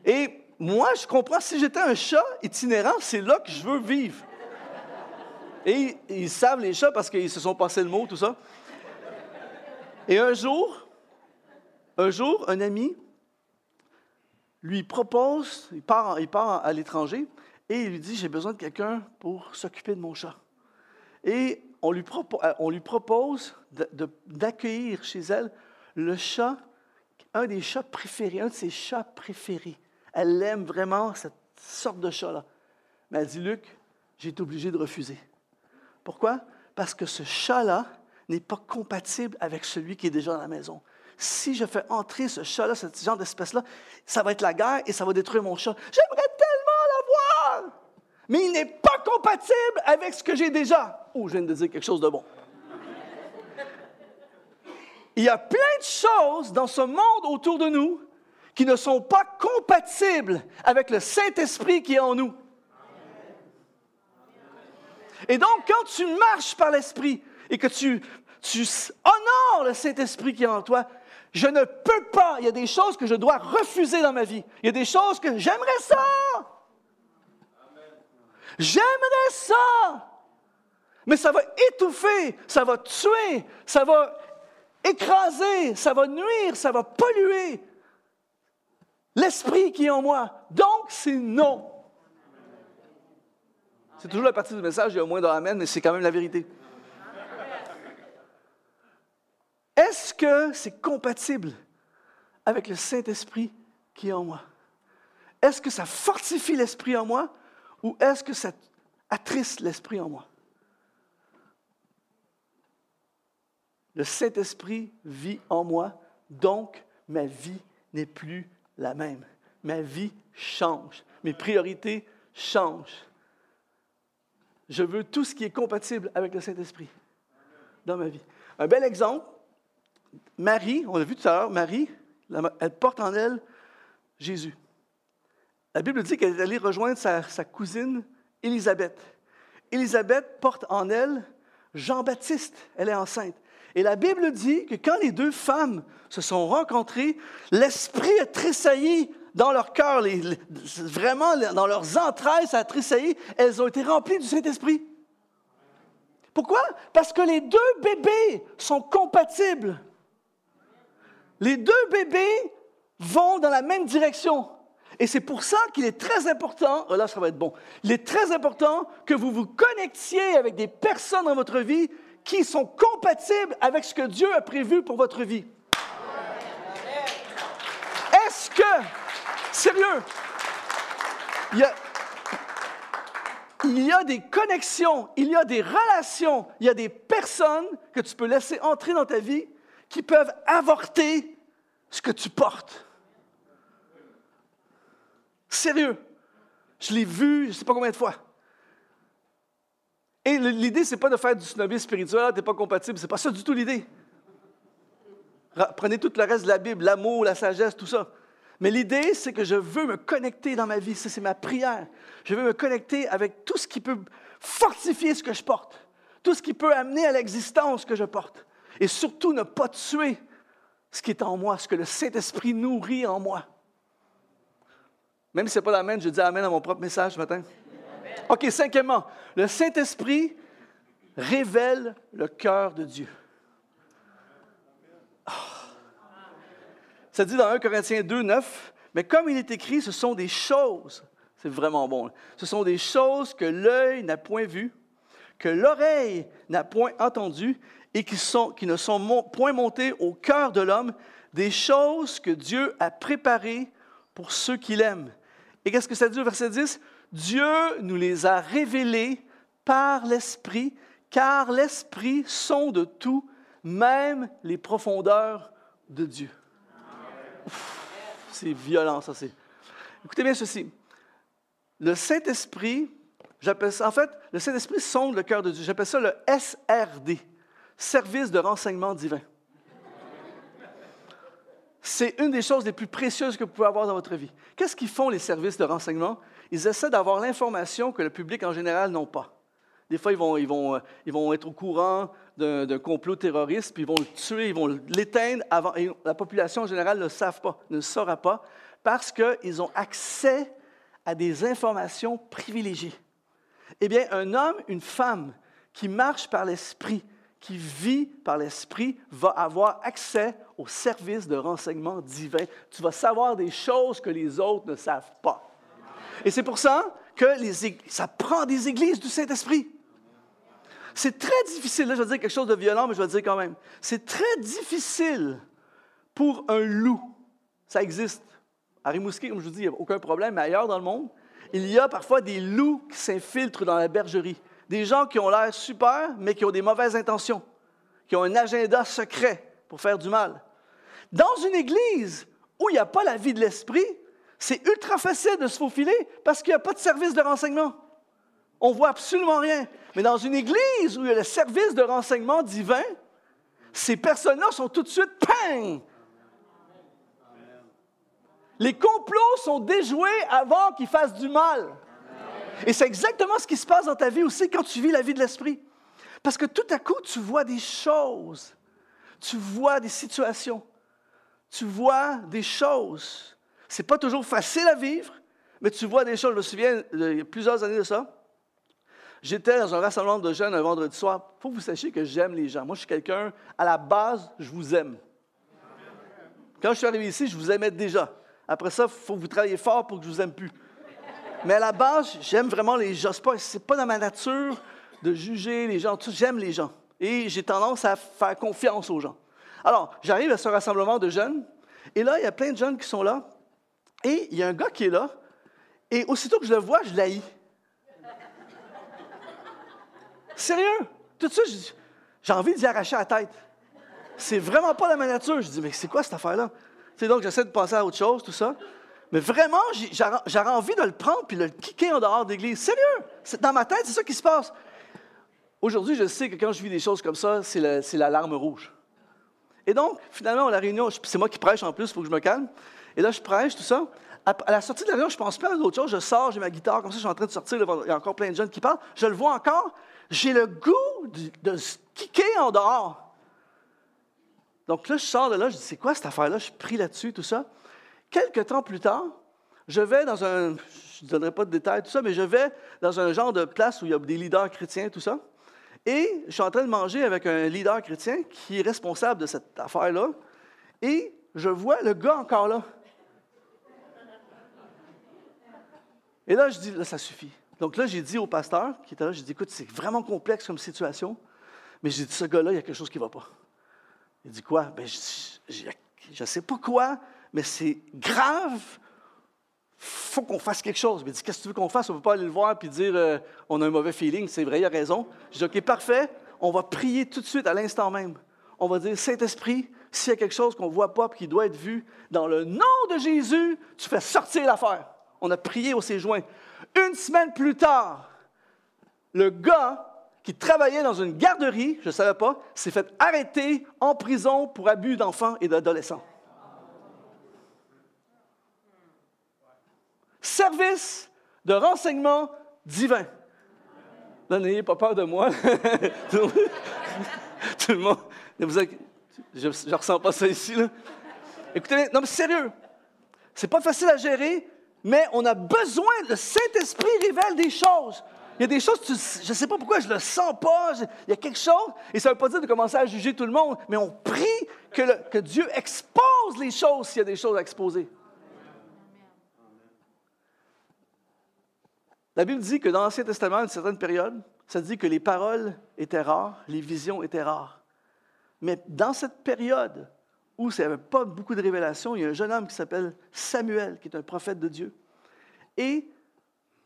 Et moi, je comprends, si j'étais un chat itinérant, c'est là que je veux vivre. Et ils savent les chats parce qu'ils se sont passés le mot, tout ça. Et un jour, un jour, un ami lui propose, il part, il à l'étranger, et il lui dit, j'ai besoin de quelqu'un pour s'occuper de mon chat. Et on lui, euh, on lui propose d'accueillir chez elle le chat, un des chats préférés, un de ses chats préférés. Elle aime vraiment cette sorte de chat-là. Mais elle dit, Luc, j'ai été obligé de refuser. Pourquoi? Parce que ce chat-là n'est pas compatible avec celui qui est déjà dans la maison. Si je fais entrer ce chat-là, ce genre d'espèce-là, ça va être la guerre et ça va détruire mon chat. J'aimerais tellement l'avoir, mais il n'est pas compatible avec ce que j'ai déjà. Oh, je viens de dire quelque chose de bon. Il y a plein de choses dans ce monde autour de nous qui ne sont pas compatibles avec le Saint-Esprit qui est en nous. Et donc, quand tu marches par l'Esprit et que tu, honores le Saint-Esprit qui est en toi, je ne peux pas. Il y a des choses que je dois refuser dans ma vie. Il y a des choses que j'aimerais ça. J'aimerais ça. Mais ça va étouffer, ça va tuer, ça va écraser, ça va nuire, ça va polluer l'esprit qui est en moi. Donc, c'est non. C'est toujours la partie du message, il y a moins de mais c'est quand même la vérité. Est-ce que c'est compatible avec le Saint-Esprit qui est en moi? Est-ce que ça fortifie l'esprit en moi ou est-ce que ça attriste l'esprit en moi? Le Saint-Esprit vit en moi, donc ma vie n'est plus la même. Ma vie change. Mes priorités changent. Je veux tout ce qui est compatible avec le Saint-Esprit dans ma vie. Un bel exemple, Marie, on l'a vu tout à l'heure, Marie, elle porte en elle Jésus. La Bible dit qu'elle est allée rejoindre sa, sa cousine Élisabeth. Élisabeth porte en elle Jean-Baptiste, elle est enceinte. Et la Bible dit que quand les deux femmes se sont rencontrées, l'Esprit a tressailli dans leur cœur, vraiment dans leurs entrailles, ça a tressailli. Elles ont été remplies du Saint-Esprit. Pourquoi? Parce que les deux bébés sont compatibles. Les deux bébés vont dans la même direction. Et c'est pour ça qu'il est très important, oh là ça va être bon, il est très important que vous vous connectiez avec des personnes dans votre vie qui sont compatibles avec ce que Dieu a prévu pour votre vie. Est-ce que Sérieux. Il y, a, des connexions, il y a des relations, il y a des personnes que tu peux laisser entrer dans ta vie qui peuvent avorter ce que tu portes. Sérieux. Je l'ai vu, je ne sais pas combien de fois. Et l'idée, ce n'est pas de faire du snobisme spirituel, tu n'es pas compatible, ce n'est pas ça du tout l'idée. Prenez tout le reste de la Bible, l'amour, la sagesse, tout ça. Mais l'idée, c'est que je veux me connecter dans ma vie. Ça, c'est ma prière. Je veux me connecter avec tout ce qui peut fortifier ce que je porte, tout ce qui peut amener à l'existence ce que je porte. Et surtout, ne pas tuer ce qui est en moi, ce que le Saint-Esprit nourrit en moi. Même si ce n'est pas l'Amen, je dis Amen à mon propre message ce matin. OK, cinquièmement, le Saint-Esprit révèle le cœur de Dieu. Ça dit dans 1 Corinthiens 2, 9, mais comme il est écrit, ce sont des choses, c'est vraiment bon, ce sont des choses que l'œil n'a point vues, que l'oreille n'a point entendues et qui, ne sont point montées au cœur de l'homme, des choses que Dieu a préparées pour ceux qui l'aiment. Et qu'est-ce que ça dit au verset 10? Dieu nous les a révélées par l'Esprit, car l'Esprit sonde tout, même les profondeurs de Dieu. C'est violent, ça. Écoutez bien ceci. Le Saint-Esprit, j'appelle ça, en fait, le Saint-Esprit sonde le cœur de Dieu. J'appelle ça le SRD, Service de renseignement divin. C'est une des choses les plus précieuses que vous pouvez avoir dans votre vie. Qu'est-ce qu'ils font, les services de renseignement? Ils essaient d'avoir l'information que le public en général n'a pas. Des fois, euh, ils vont être au courant d'un complot terroriste, puis ils vont le tuer, ils vont l'éteindre avant. Et la population en général ne le saura pas, parce qu'ils ont accès à des informations privilégiées. Eh bien, un homme, une femme qui marche par l'esprit, qui vit par l'Esprit va avoir accès au service de renseignement divin. Tu vas savoir des choses que les autres ne savent pas. Et c'est pour ça que ça prend des églises du Saint-Esprit. C'est très difficile, là je vais dire quelque chose de violent, mais je vais dire quand même. C'est très difficile pour un loup. Ça existe. À Rimouski, comme je vous dis, il n'y a aucun problème, mais ailleurs dans le monde, il y a parfois des loups qui s'infiltrent dans la bergerie. Des gens qui ont l'air super, mais qui ont des mauvaises intentions, qui ont un agenda secret pour faire du mal. Dans une église où il n'y a pas la vie de l'esprit, c'est ultra facile de se faufiler parce qu'il n'y a pas de service de renseignement. On voit absolument rien. Mais dans une église où il y a le service de renseignement divin, ces personnes-là sont tout de suite, ping! Les complots sont déjoués avant qu'ils fassent du mal. Et c'est exactement ce qui se passe dans ta vie aussi quand tu vis la vie de l'esprit. Parce que tout à coup, tu vois des choses, tu vois des situations, tu vois des choses. C'est pas toujours facile à vivre, mais tu vois des choses. Je me souviens, il y a plusieurs années de ça, j'étais dans un rassemblement de jeunes un vendredi soir. Il faut que vous sachiez que j'aime les gens. Moi, je suis quelqu'un, à la base, je vous aime. Quand je suis arrivé ici, je vous aimais déjà. Après ça, il faut que vous travaillez fort pour que je vous aime plus. Mais à la base, j'aime vraiment les gens. Ce n'est pas, dans ma nature de juger les gens. J'aime les gens. Et j'ai tendance à faire confiance aux gens. Alors, j'arrive à ce rassemblement de jeunes. Et là, il y a plein de jeunes qui sont là. Et il y a un gars qui est là. Et aussitôt que je le vois, je l'haïs. Sérieux? Tout de suite, j'ai envie d'y arracher la tête. C'est vraiment pas dans ma nature. Je dis, mais c'est quoi cette affaire-là? C'est donc, j'essaie de penser à autre chose, tout ça. Mais vraiment, j'aurais envie de le prendre puis de le kicker en dehors de l'église. Sérieux? Dans ma tête, c'est ça qui se passe. Aujourd'hui, je sais que quand je vis des choses comme ça, c'est l'alarme rouge. Et donc, finalement, la réunion, c'est moi qui prêche en plus, il faut que je me calme. Et là, je prêche, tout ça. À, la sortie de la réunion, je pense pas à d'autres choses. Je sors, j'ai ma guitare, comme ça, je suis en train de sortir. il y a encore plein de jeunes qui parlent. Je le vois encore. J'ai le goût de, de kicker en dehors. Donc là, je sors de là, je dis, c'est quoi cette affaire-là? Je pris là-dessus, tout ça. Quelques temps plus tard, je vais dans un, je ne donnerai pas de détails, tout ça, mais je vais dans un genre de place où il y a des leaders chrétiens, tout ça. Et je suis en train de manger avec un leader chrétien qui est responsable de cette affaire-là. Et je vois le gars encore là. Et là, je dis, là, ça suffit. Donc là, j'ai dit au pasteur qui était là, j'ai dit, écoute, c'est vraiment complexe comme situation, mais j'ai dit, ce gars-là, il y a quelque chose qui ne va pas. Il dit quoi? Ben, je ne sais pas quoi, mais c'est grave. faut qu'on fasse quelque chose. Il dit, qu'est-ce que tu veux qu'on fasse? On ne peut pas aller le voir et dire, euh, on a un mauvais feeling. C'est vrai, il a raison. Je dis, OK, parfait. On va prier tout de suite, à l'instant même. On va dire, Saint-Esprit, s'il y a quelque chose qu'on ne voit pas et qui doit être vu, dans le nom de Jésus, tu fais sortir l'affaire. On a prié, on s'est joint. Une semaine plus tard, le gars qui travaillait dans une garderie, je ne savais pas, s'est fait arrêter en prison pour abus d'enfants et d'adolescents. service de renseignement divin. N'ayez pas peur de moi. Tout le monde. Je ne ressens pas ça ici. Écoutez, non, mais sérieux, c'est pas facile à gérer, mais on a besoin, le Saint-Esprit révèle des choses. Il y a des choses, je ne sais pas pourquoi, je ne le sens pas, il y a quelque chose, et ça ne veut pas dire de commencer à juger tout le monde, mais on prie que, que Dieu expose les choses s'il y a des choses à exposer. La Bible dit que dans l'Ancien Testament, à une certaine période, ça dit que les paroles étaient rares, les visions étaient rares. Mais dans cette période où il n'y avait pas beaucoup de révélations, il y a un jeune homme qui s'appelle Samuel, qui est un prophète de Dieu. Et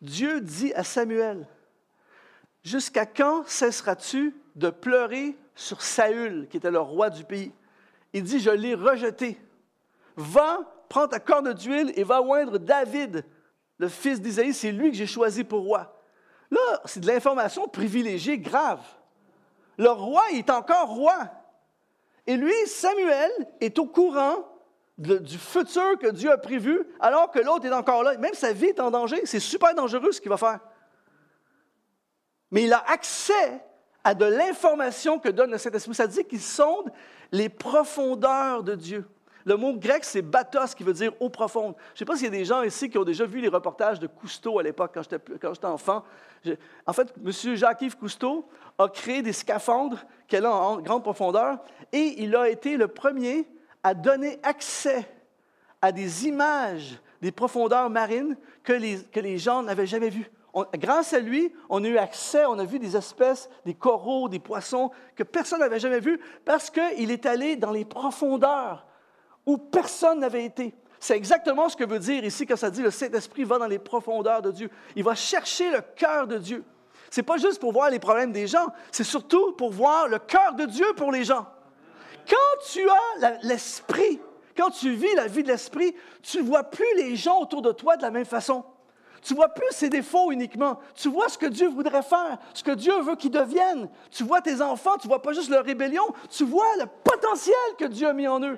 Dieu dit à Samuel, Jusqu'à quand cesseras-tu de pleurer sur Saül, qui était le roi du pays? Il dit, je l'ai rejeté. Va, prends ta corne d'huile et va oindre David, le fils d'Isaïe, c'est lui que j'ai choisi pour roi. Là, c'est de l'information privilégiée grave. Le roi est encore roi. Et lui, Samuel, est au courant du futur que Dieu a prévu, alors que l'autre est encore là. Même sa vie est en danger. C'est super dangereux ce qu'il va faire. Mais il a accès à de l'information que donne le Saint-Esprit. Ça dit qu'il sonde les profondeurs de Dieu. Le mot grec, c'est batos, qui veut dire eau profonde. Je ne sais pas s'il y a des gens ici qui ont déjà vu les reportages de Cousteau à l'époque, quand j'étais enfant. en fait, M. Jacques-Yves Cousteau a créé des scaphandres qu'elle a en grande profondeur et il a été le premier à donner accès à des images des profondeurs marines que les, que les gens n'avaient jamais vues. grâce à lui, on a eu accès, on a vu des espèces, des coraux, des poissons que personne n'avait jamais vus parce qu'il est allé dans les profondeurs où personne n'avait été. C'est exactement ce que veut dire ici quand ça dit le Saint-Esprit va dans les profondeurs de Dieu. Il va chercher le cœur de Dieu. Ce n'est pas juste pour voir les problèmes des gens, c'est surtout pour voir le cœur de Dieu pour les gens. Quand tu as l'esprit, quand tu vis la vie de l'esprit, tu ne vois plus les gens autour de toi de la même façon. Tu vois plus ses défauts uniquement. Tu vois ce que Dieu voudrait faire, ce que Dieu veut qu'ils deviennent. Tu vois tes enfants, tu vois pas juste leur rébellion, tu vois le potentiel que Dieu a mis en eux.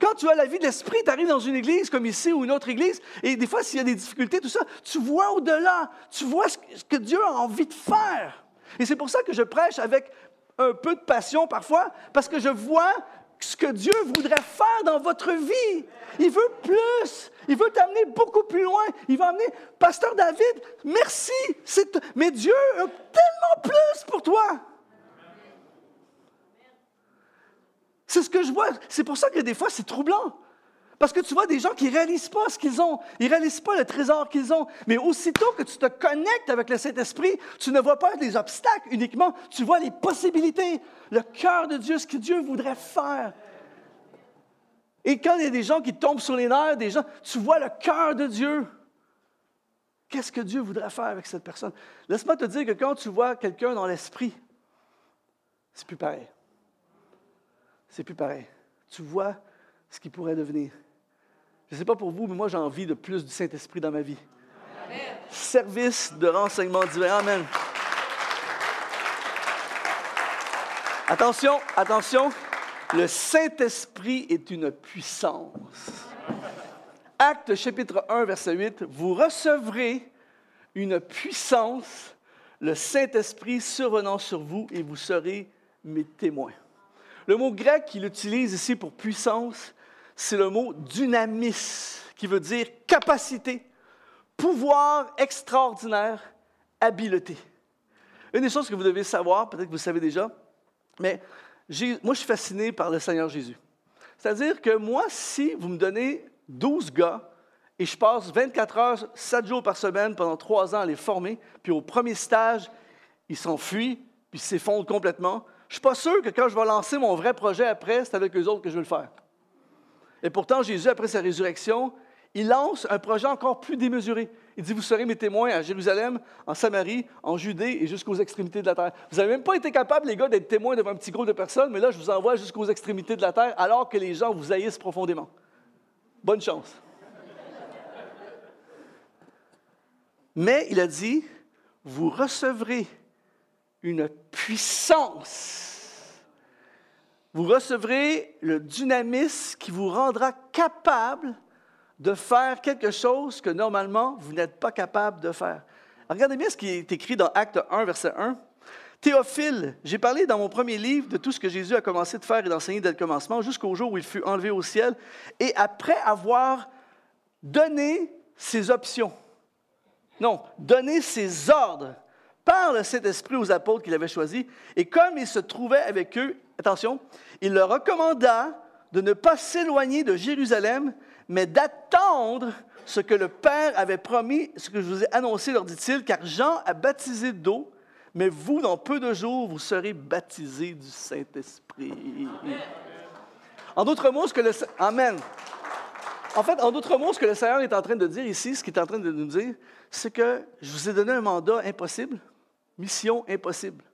Quand tu as la vie de l'esprit, tu arrives dans une église comme ici ou une autre église, et des fois, s'il y a des difficultés, tout ça, tu vois au-delà, tu vois ce que Dieu a envie de faire. Et c'est pour ça que je prêche avec un peu de passion parfois, parce que je vois ce que Dieu voudrait faire dans votre vie. Il veut plus. Il veut t'amener beaucoup plus loin. Il va amener, Pasteur David, merci, mais Dieu a tellement plus pour toi. C'est ce que je vois. C'est pour ça que des fois, c'est troublant. Parce que tu vois des gens qui ne réalisent pas ce qu'ils ont. Ils ne réalisent pas le trésor qu'ils ont. Mais aussitôt que tu te connectes avec le Saint-Esprit, tu ne vois pas les obstacles uniquement, tu vois les possibilités, le cœur de Dieu, ce que Dieu voudrait faire. Et quand il y a des gens qui tombent sur les nerfs, des gens, tu vois le cœur de Dieu. Qu'est-ce que Dieu voudrait faire avec cette personne? Laisse-moi te dire que quand tu vois quelqu'un dans l'esprit, c'est plus pareil c'est plus pareil. Tu vois ce qui pourrait devenir. Je ne sais pas pour vous, mais moi j'ai envie de plus du Saint-Esprit dans ma vie. Service de renseignement divin. Amen. Attention, attention, le Saint-Esprit est une puissance. Acte chapitre 1, verset 8, vous recevrez une puissance, le Saint-Esprit survenant sur vous, et vous serez mes témoins. Le mot grec qu'il utilise ici pour puissance, c'est le mot dynamis, qui veut dire capacité, pouvoir extraordinaire, habileté. Une des choses que vous devez savoir, peut-être que vous le savez déjà, mais moi je suis fasciné par le Seigneur Jésus. C'est-à-dire que moi, si vous me donnez 12 gars et je passe 24 heures, 7 jours par semaine pendant 3 ans à les former, puis au premier stage, ils s'enfuient, puis s'effondrent complètement, je suis pas sûr que quand je vais lancer mon vrai projet après, c'est avec eux autres que je vais le faire. Et pourtant, Jésus, après sa résurrection, il lance un projet encore plus démesuré. Il dit, vous serez mes témoins à Jérusalem, en Samarie, en Judée et jusqu'aux extrémités de la terre. Vous n'avez même pas été capable, les gars, d'être témoins devant un petit groupe de personnes, mais là, je vous envoie jusqu'aux extrémités de la terre alors que les gens vous haïssent profondément. Bonne chance. Mais il a dit, vous recevrez une puissance. Vous recevrez le dynamisme qui vous rendra capable de faire quelque chose que normalement vous n'êtes pas capable de faire. regardez bien ce qui est écrit dans Acte 1, verset 1. Théophile, j'ai parlé dans mon premier livre de tout ce que Jésus a commencé de faire et d'enseigner dès le commencement jusqu'au jour où il fut enlevé au ciel. Et après avoir donné ses options, non, donné ses ordres par le Saint-Esprit aux apôtres qu'il avait choisis, et comme il se trouvait avec eux, attention, il leur recommanda de ne pas s'éloigner de Jérusalem, mais d'attendre ce que le Père avait promis, ce que je vous ai annoncé, leur dit-il, car Jean a baptisé d'eau, mais vous, dans peu de jours, vous serez baptisés du Saint-Esprit. En d'autres mots, ce que le... Amen. En fait, en d'autres mots, ce que le Seigneur est en train de dire ici, ce qu'il est en train de nous dire, c'est que je vous ai donné un mandat impossible, mission impossible.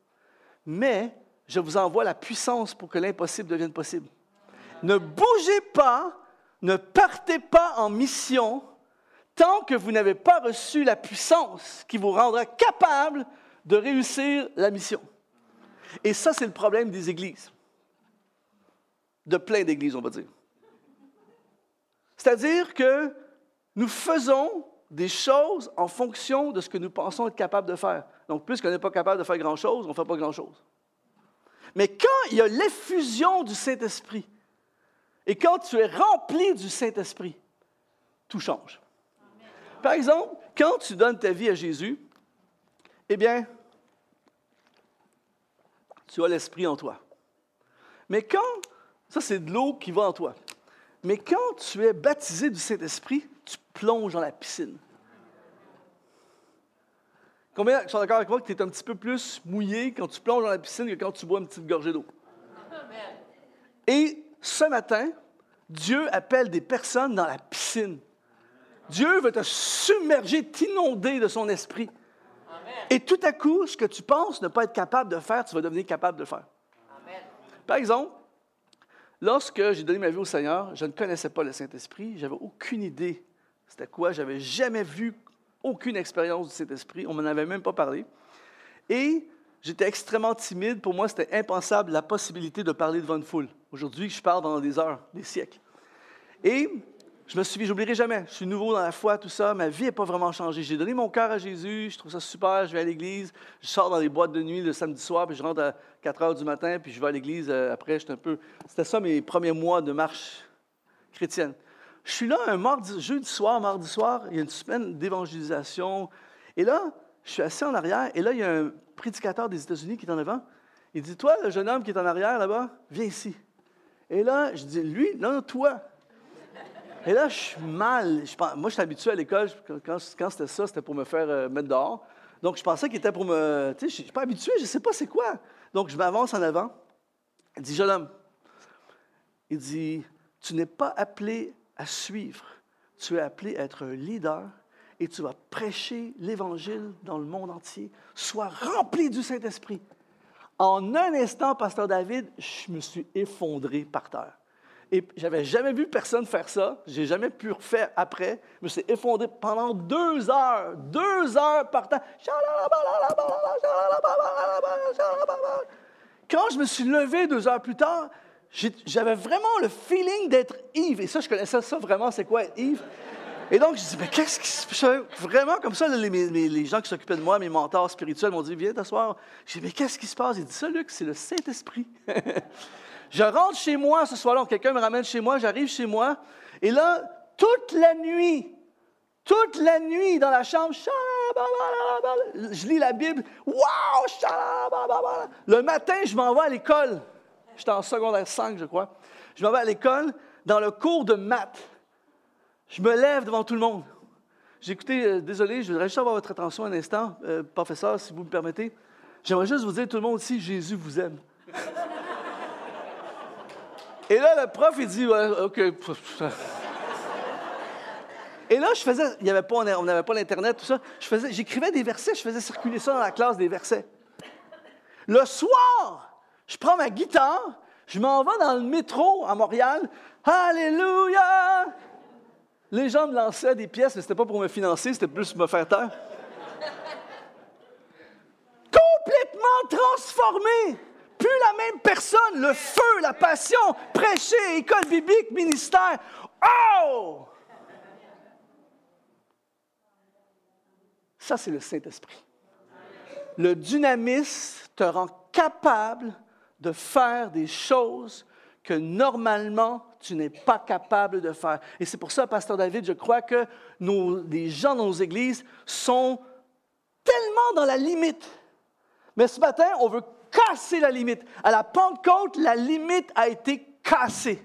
Mais je vous envoie la puissance pour que l'impossible devienne possible. Ne bougez pas, ne partez pas en mission tant que vous n'avez pas reçu la puissance qui vous rendra capable de réussir la mission. Et ça, c'est le problème des églises. De plein d'églises, on va dire. C'est-à-dire que nous faisons des choses en fonction de ce que nous pensons être capables de faire. Donc, puisqu'on n'est pas capable de faire grand-chose, on ne fait pas grand-chose. Mais quand il y a l'effusion du Saint-Esprit, et quand tu es rempli du Saint-Esprit, tout change. Par exemple, quand tu donnes ta vie à Jésus, eh bien, tu as l'Esprit en toi. Mais quand, ça c'est de l'eau qui va en toi. Mais quand tu es baptisé du Saint-Esprit, tu plonges dans la piscine. Combien sont d'accord avec moi que tu es un petit peu plus mouillé quand tu plonges dans la piscine que quand tu bois une petite gorgée d'eau? Et ce matin, Dieu appelle des personnes dans la piscine. Dieu veut te submerger, t'inonder de son esprit. Et tout à coup, ce que tu penses ne pas être capable de faire, tu vas devenir capable de faire. Par exemple, lorsque j'ai donné ma vie au Seigneur, je ne connaissais pas le Saint-Esprit, j'avais aucune idée c'était quoi, j'avais jamais vu aucune expérience du Saint-Esprit, on m'en avait même pas parlé. Et j'étais extrêmement timide, pour moi c'était impensable la possibilité de parler devant une foule. Aujourd'hui, je parle pendant des heures, des siècles. Et je me suis dit, j'oublierai jamais. Je suis nouveau dans la foi, tout ça. Ma vie n'a pas vraiment changé. J'ai donné mon cœur à Jésus. Je trouve ça super. Je vais à l'église. Je sors dans les boîtes de nuit le samedi soir, puis je rentre à 4 heures du matin, puis je vais à l'église. Euh, après, un peu. C'était ça mes premiers mois de marche chrétienne. Je suis là un jeudi soir, mardi soir. Il y a une semaine d'évangélisation. Et là, je suis assis en arrière. Et là, il y a un prédicateur des États-Unis qui est en avant. Il dit Toi, le jeune homme qui est en arrière là-bas, viens ici. Et là, je dis Lui, non, toi. Et là, je suis mal. moi, je suis habitué à l'école. Quand, c'était ça, c'était pour me faire euh, mettre dehors. Donc, je pensais qu'il était pour me. Tu sais, je ne suis pas habitué, je ne sais pas c'est quoi. Donc, je m'avance en avant. Il dit Jeune homme, il dit Tu n'es pas appelé à suivre. Tu es appelé à être un leader et tu vas prêcher l'Évangile dans le monde entier. Sois rempli du Saint-Esprit. En un instant, Pasteur David, je me suis effondré par terre. Et j'avais jamais vu personne faire ça. J'ai jamais pu refaire après. Je me suis effondré pendant deux heures, deux heures par temps. Quand je me suis levé deux heures plus tard, j'avais vraiment le feeling d'être Yves. Et ça, je connaissais ça vraiment, c'est quoi être Yves? Et donc, je dis, mais qu'est-ce qui se passe? Vraiment, comme ça, les, gens qui s'occupaient de moi, mes mentors spirituels, m'ont dit, viens t'asseoir. Je dis, mais qu'est-ce qui se passe? Il dit, ça, Luc, c'est le Saint-Esprit. Je rentre chez moi ce soir-là, quelqu'un me ramène chez moi, j'arrive chez moi, et là, toute la nuit, toute la nuit dans la chambre, je lis la Bible, wow, le matin, je m'en vais à l'école. J'étais en secondaire 5, je crois. Je m'en vais à l'école dans le cours de maths. Je me lève devant tout le monde. J'ai écouté, euh, désolé, je voudrais juste avoir votre attention un instant, euh, professeur, si vous me permettez. J'aimerais juste vous dire, tout le monde ici, Jésus vous aime. Et là, le prof, il dit, OK. Et là, je faisais, il avait pas, on n'avait pas l'Internet, tout ça. Je faisais, j'écrivais des versets, je faisais circuler ça dans la classe des versets. Le soir, je prends ma guitare, je m'en vais dans le métro à Montréal. Alléluia! Les gens me lançaient des pièces, mais ce n'était pas pour me financer, c'était plus pour me faire taire. Complètement transformé! plus la même personne. Le feu, la passion, prêcher, école biblique, ministère. Oh! Ça, c'est le Saint-Esprit. Le dynamisme te rend capable de faire des choses que normalement tu n'es pas capable de faire. Et c'est pour ça, Pasteur David, je crois que nos, les gens dans nos églises sont tellement dans la limite. Mais ce matin, on veut casser la limite. À la Pentecôte, la limite a été cassée.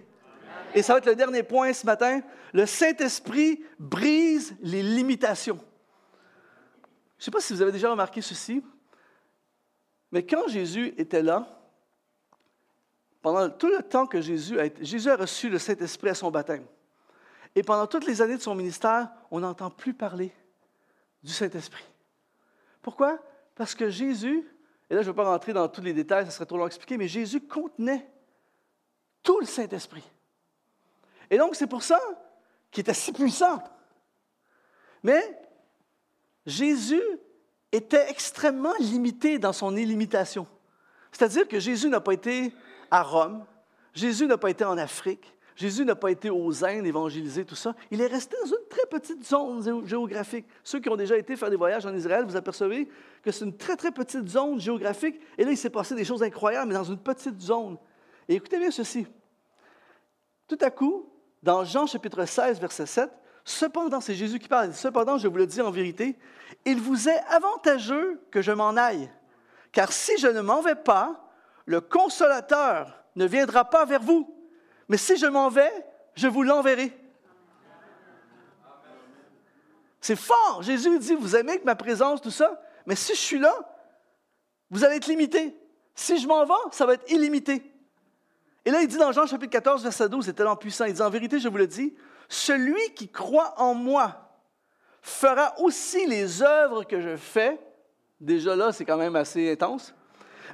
Et ça va être le dernier point ce matin. Le Saint-Esprit brise les limitations. Je ne sais pas si vous avez déjà remarqué ceci, mais quand Jésus était là, pendant tout le temps que Jésus a, été, Jésus a reçu le Saint-Esprit à son baptême, et pendant toutes les années de son ministère, on n'entend plus parler du Saint-Esprit. Pourquoi? Parce que Jésus, et là je ne vais pas rentrer dans tous les détails, ça serait trop long à expliquer, mais Jésus contenait tout le Saint-Esprit. Et donc c'est pour ça qu'il était si puissant. Mais Jésus était extrêmement limité dans son illimitation. C'est-à-dire que Jésus n'a pas été à Rome, Jésus n'a pas été en Afrique, Jésus n'a pas été aux Indes évangéliser, tout ça. Il est resté dans une très petite zone géographique. Ceux qui ont déjà été faire des voyages en Israël, vous apercevez que c'est une très, très petite zone géographique. Et là, il s'est passé des choses incroyables, mais dans une petite zone. Et écoutez bien ceci. Tout à coup, dans Jean chapitre 16, verset 7, Cependant, c'est Jésus qui parle, cependant, je vous le dis en vérité, il vous est avantageux que je m'en aille. Car si je ne m'en vais pas, le consolateur ne viendra pas vers vous. Mais si je m'en vais, je vous l'enverrai. C'est fort. Jésus dit, vous aimez que ma présence, tout ça, mais si je suis là, vous allez être limité. Si je m'en vais, ça va être illimité. Et là, il dit dans Jean chapitre 14, verset 12, c'est tellement puissant, il dit, en vérité, je vous le dis, celui qui croit en moi fera aussi les œuvres que je fais. Déjà là, c'est quand même assez intense.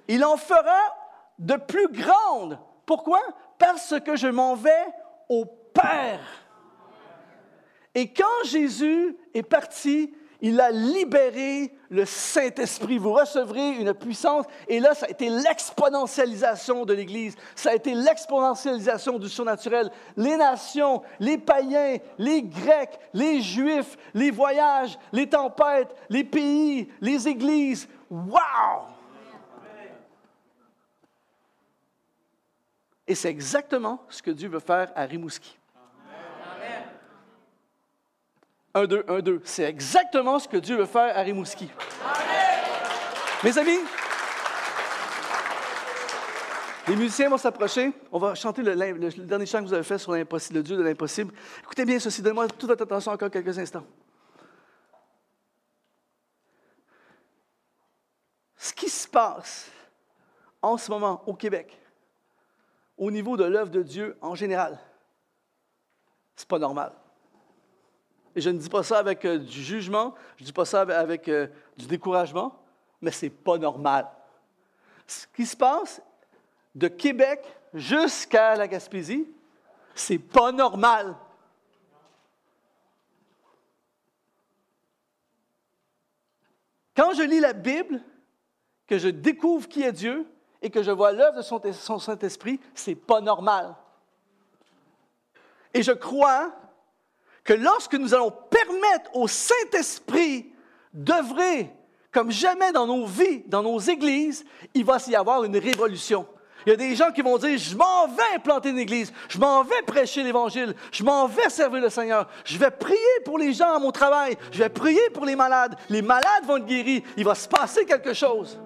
Il en fera de plus grandes. Pourquoi? Parce que je m'en vais au Père. Et quand Jésus est parti, il a libéré le Saint-Esprit. Vous recevrez une puissance. Et là, ça a été l'exponentialisation de l'Église. Ça a été l'exponentialisation du surnaturel. Les nations, les païens, les Grecs, les Juifs, les voyages, les tempêtes, les pays, les églises. Wow! Et c'est exactement ce que Dieu veut faire à Rimouski. Un, deux, un, deux. C'est exactement ce que Dieu veut faire à Rimouski. Mes amis, les musiciens vont s'approcher. On va chanter le, dernier chant que vous avez fait sur le Dieu de l'impossible. Écoutez bien ceci, donnez-moi toute votre attention encore quelques instants. Ce qui se passe en ce moment au Québec, au niveau de l'œuvre de Dieu en général, c'est pas normal. Et je ne dis pas ça avec euh, du jugement, je ne dis pas ça avec euh, du découragement, mais ce n'est pas normal. Ce qui se passe de Québec jusqu'à la Gaspésie, c'est pas normal. Quand je lis la Bible, que je découvre qui est Dieu et que je vois l'œuvre de son, Saint-Esprit, c'est pas normal. Et je crois que lorsque nous allons permettre au Saint-Esprit d'œuvrer comme jamais dans nos vies, dans nos églises, il va s'y avoir une révolution. Il y a des gens qui vont dire, je m'en vais planter une église, je m'en vais prêcher l'Évangile, je m'en vais servir le Seigneur, je vais prier pour les gens à mon travail, je vais prier pour les malades, les malades vont être guéris, il va se passer quelque chose.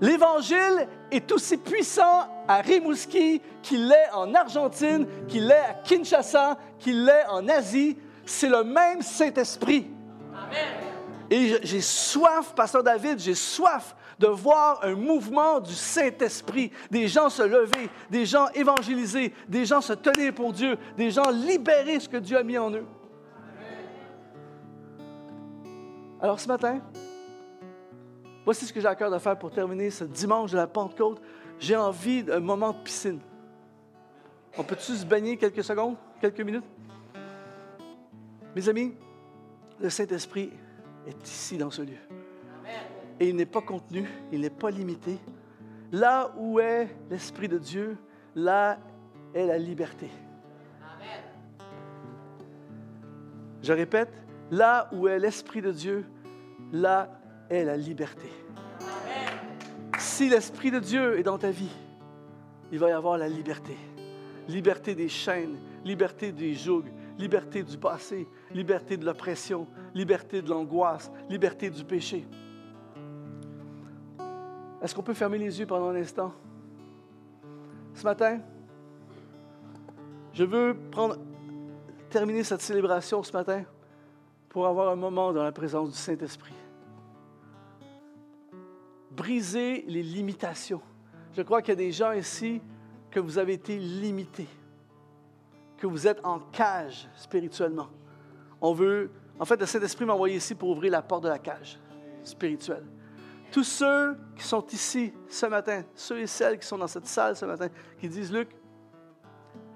L'Évangile est aussi puissant à Rimouski qu'il l'est en Argentine, qu'il l'est à Kinshasa, qu'il l'est en Asie. C'est le même Saint-Esprit. Et j'ai soif, Pasteur David, j'ai soif de voir un mouvement du Saint-Esprit, des gens se lever, des gens évangéliser, des gens se tenir pour Dieu, des gens libérer ce que Dieu a mis en eux. Alors ce matin, Voici ce que j'ai à cœur de faire pour terminer ce dimanche de la Pentecôte. J'ai envie d'un moment de piscine. On peut-tu se baigner quelques secondes, quelques minutes? Mes amis, le Saint-Esprit est ici dans ce lieu. Et il n'est pas contenu, il n'est pas limité. Là où est l'Esprit de Dieu, là est la liberté. Je répète, là où est l'Esprit de Dieu, là est la liberté. si l'Esprit de Dieu est dans ta vie, il va y avoir la liberté. Liberté des chaînes, liberté des jougs, liberté du passé, liberté de l'oppression, liberté de l'angoisse, liberté du péché. Est-ce qu'on peut fermer les yeux pendant un instant? Ce matin, je veux prendre, terminer cette célébration ce matin pour avoir un moment dans la présence du Saint-Esprit. Briser les limitations. Je crois qu'il y a des gens ici que vous avez été limités, que vous êtes en cage spirituellement. On veut, en fait, le Saint-Esprit m'a envoyé ici pour ouvrir la porte de la cage spirituelle. Tous ceux qui sont ici ce matin, ceux et celles qui sont dans cette salle ce matin, qui disent, Luc,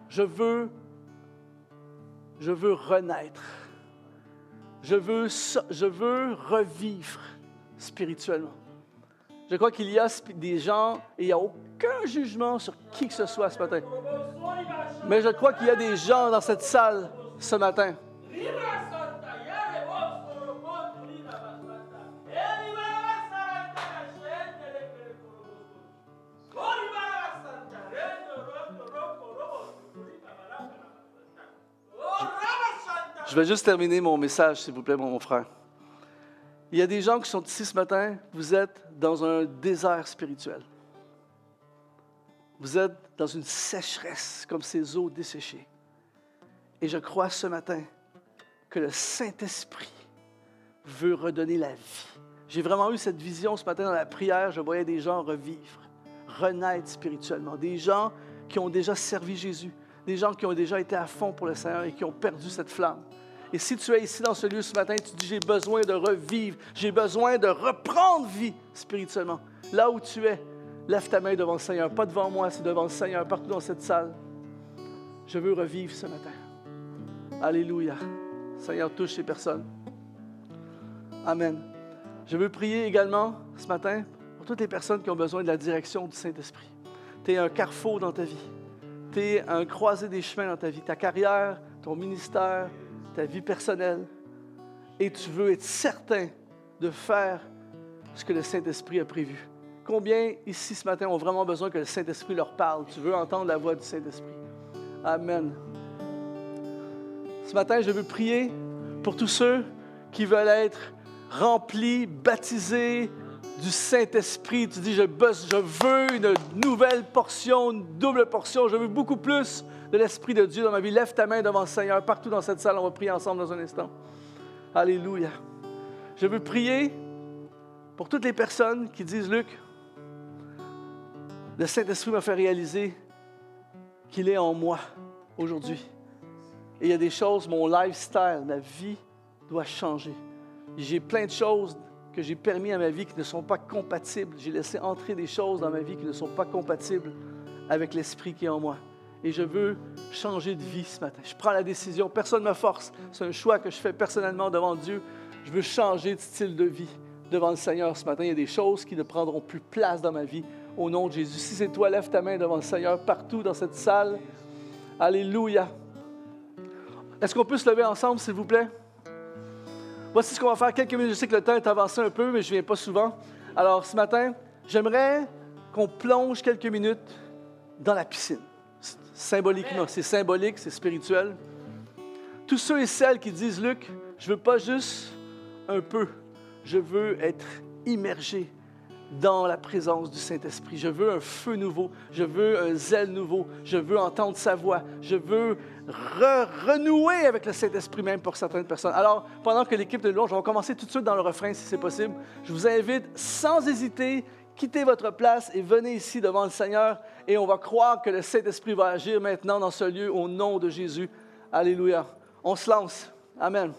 je veux, je veux renaître. Je veux, je veux revivre spirituellement. Je crois qu'il y a des gens, et il n'y a aucun jugement sur qui que ce soit ce matin. Mais je crois qu'il y a des gens dans cette salle ce matin Je vais juste terminer mon message, s'il vous plaît, mon frère. Il y a des gens qui sont ici ce matin, vous êtes dans un désert spirituel. Vous êtes dans une sécheresse comme ces eaux desséchées. Et je crois ce matin que le Saint-Esprit veut redonner la vie. J'ai vraiment eu cette vision ce matin dans la prière. Je voyais des gens revivre, renaître spirituellement. Des gens qui ont déjà servi Jésus. Des gens qui ont déjà été à fond pour le Seigneur et qui ont perdu cette flamme. Et si tu es ici dans ce lieu ce matin, tu dis, j'ai besoin de revivre, j'ai besoin de reprendre vie spirituellement. Là où tu es, lève ta main devant le Seigneur. Pas devant moi, c'est devant le Seigneur, partout dans cette salle. Je veux revivre ce matin. Alléluia. Seigneur, touche ces personnes. Amen. Je veux prier également ce matin pour toutes les personnes qui ont besoin de la direction du Saint-Esprit. Tu es un carrefour dans ta vie. Tu es un croisé des chemins dans ta vie. Ta carrière, ton ministère, ta vie personnelle, et tu veux être certain de faire ce que le Saint-Esprit a prévu. Combien ici ce matin ont vraiment besoin que le Saint-Esprit leur parle? Tu veux entendre la voix du Saint-Esprit. Amen. Ce matin, je veux prier pour tous ceux qui veulent être remplis, baptisés du Saint-Esprit. Tu dis, je, je veux une nouvelle portion, une double portion. Je veux beaucoup plus de l'Esprit de Dieu dans ma vie. Lève ta main devant le Seigneur. Partout dans cette salle, on va prier ensemble dans un instant. Alléluia. Je veux prier pour toutes les personnes qui disent, Luc, le Saint-Esprit m'a fait réaliser qu'il est en moi aujourd'hui. Et il y a des choses, mon lifestyle, ma vie doit changer. J'ai plein de choses que j'ai permis à ma vie qui ne sont pas compatibles. J'ai laissé entrer des choses dans ma vie qui ne sont pas compatibles avec l'Esprit qui est en moi et je veux changer de vie ce matin. Je prends la décision, personne ne me force. C'est un choix que je fais personnellement devant Dieu. Je veux changer de style de vie devant le Seigneur ce matin. Il y a des choses qui ne prendront plus place dans ma vie au nom de Jésus. Si c'est toi, lève ta main devant le Seigneur partout dans cette salle. Alléluia. Est-ce qu'on peut se lever ensemble, s'il vous plaît? Voici ce qu'on va faire quelques minutes. Je sais que le temps est avancé un peu, mais je ne viens pas souvent. Alors, ce matin, j'aimerais qu'on plonge quelques minutes dans la piscine symboliquement. C'est symbolique, c'est spirituel. Tous ceux et celles qui disent, Luc, je veux pas juste un peu, je veux être immergé dans la présence du Saint-Esprit. Je veux un feu nouveau, je veux un zèle nouveau, je veux entendre sa voix, je veux renouer avec le Saint-Esprit même pour certaines personnes. Alors, pendant que l'équipe de louange, on va commencer tout de suite dans le refrain si c'est possible. Je vous invite sans hésiter, quittez votre place et venez ici devant le Seigneur et on va croire que le Saint-Esprit va agir maintenant dans ce lieu au nom de Jésus. Alléluia. On se lance. Amen.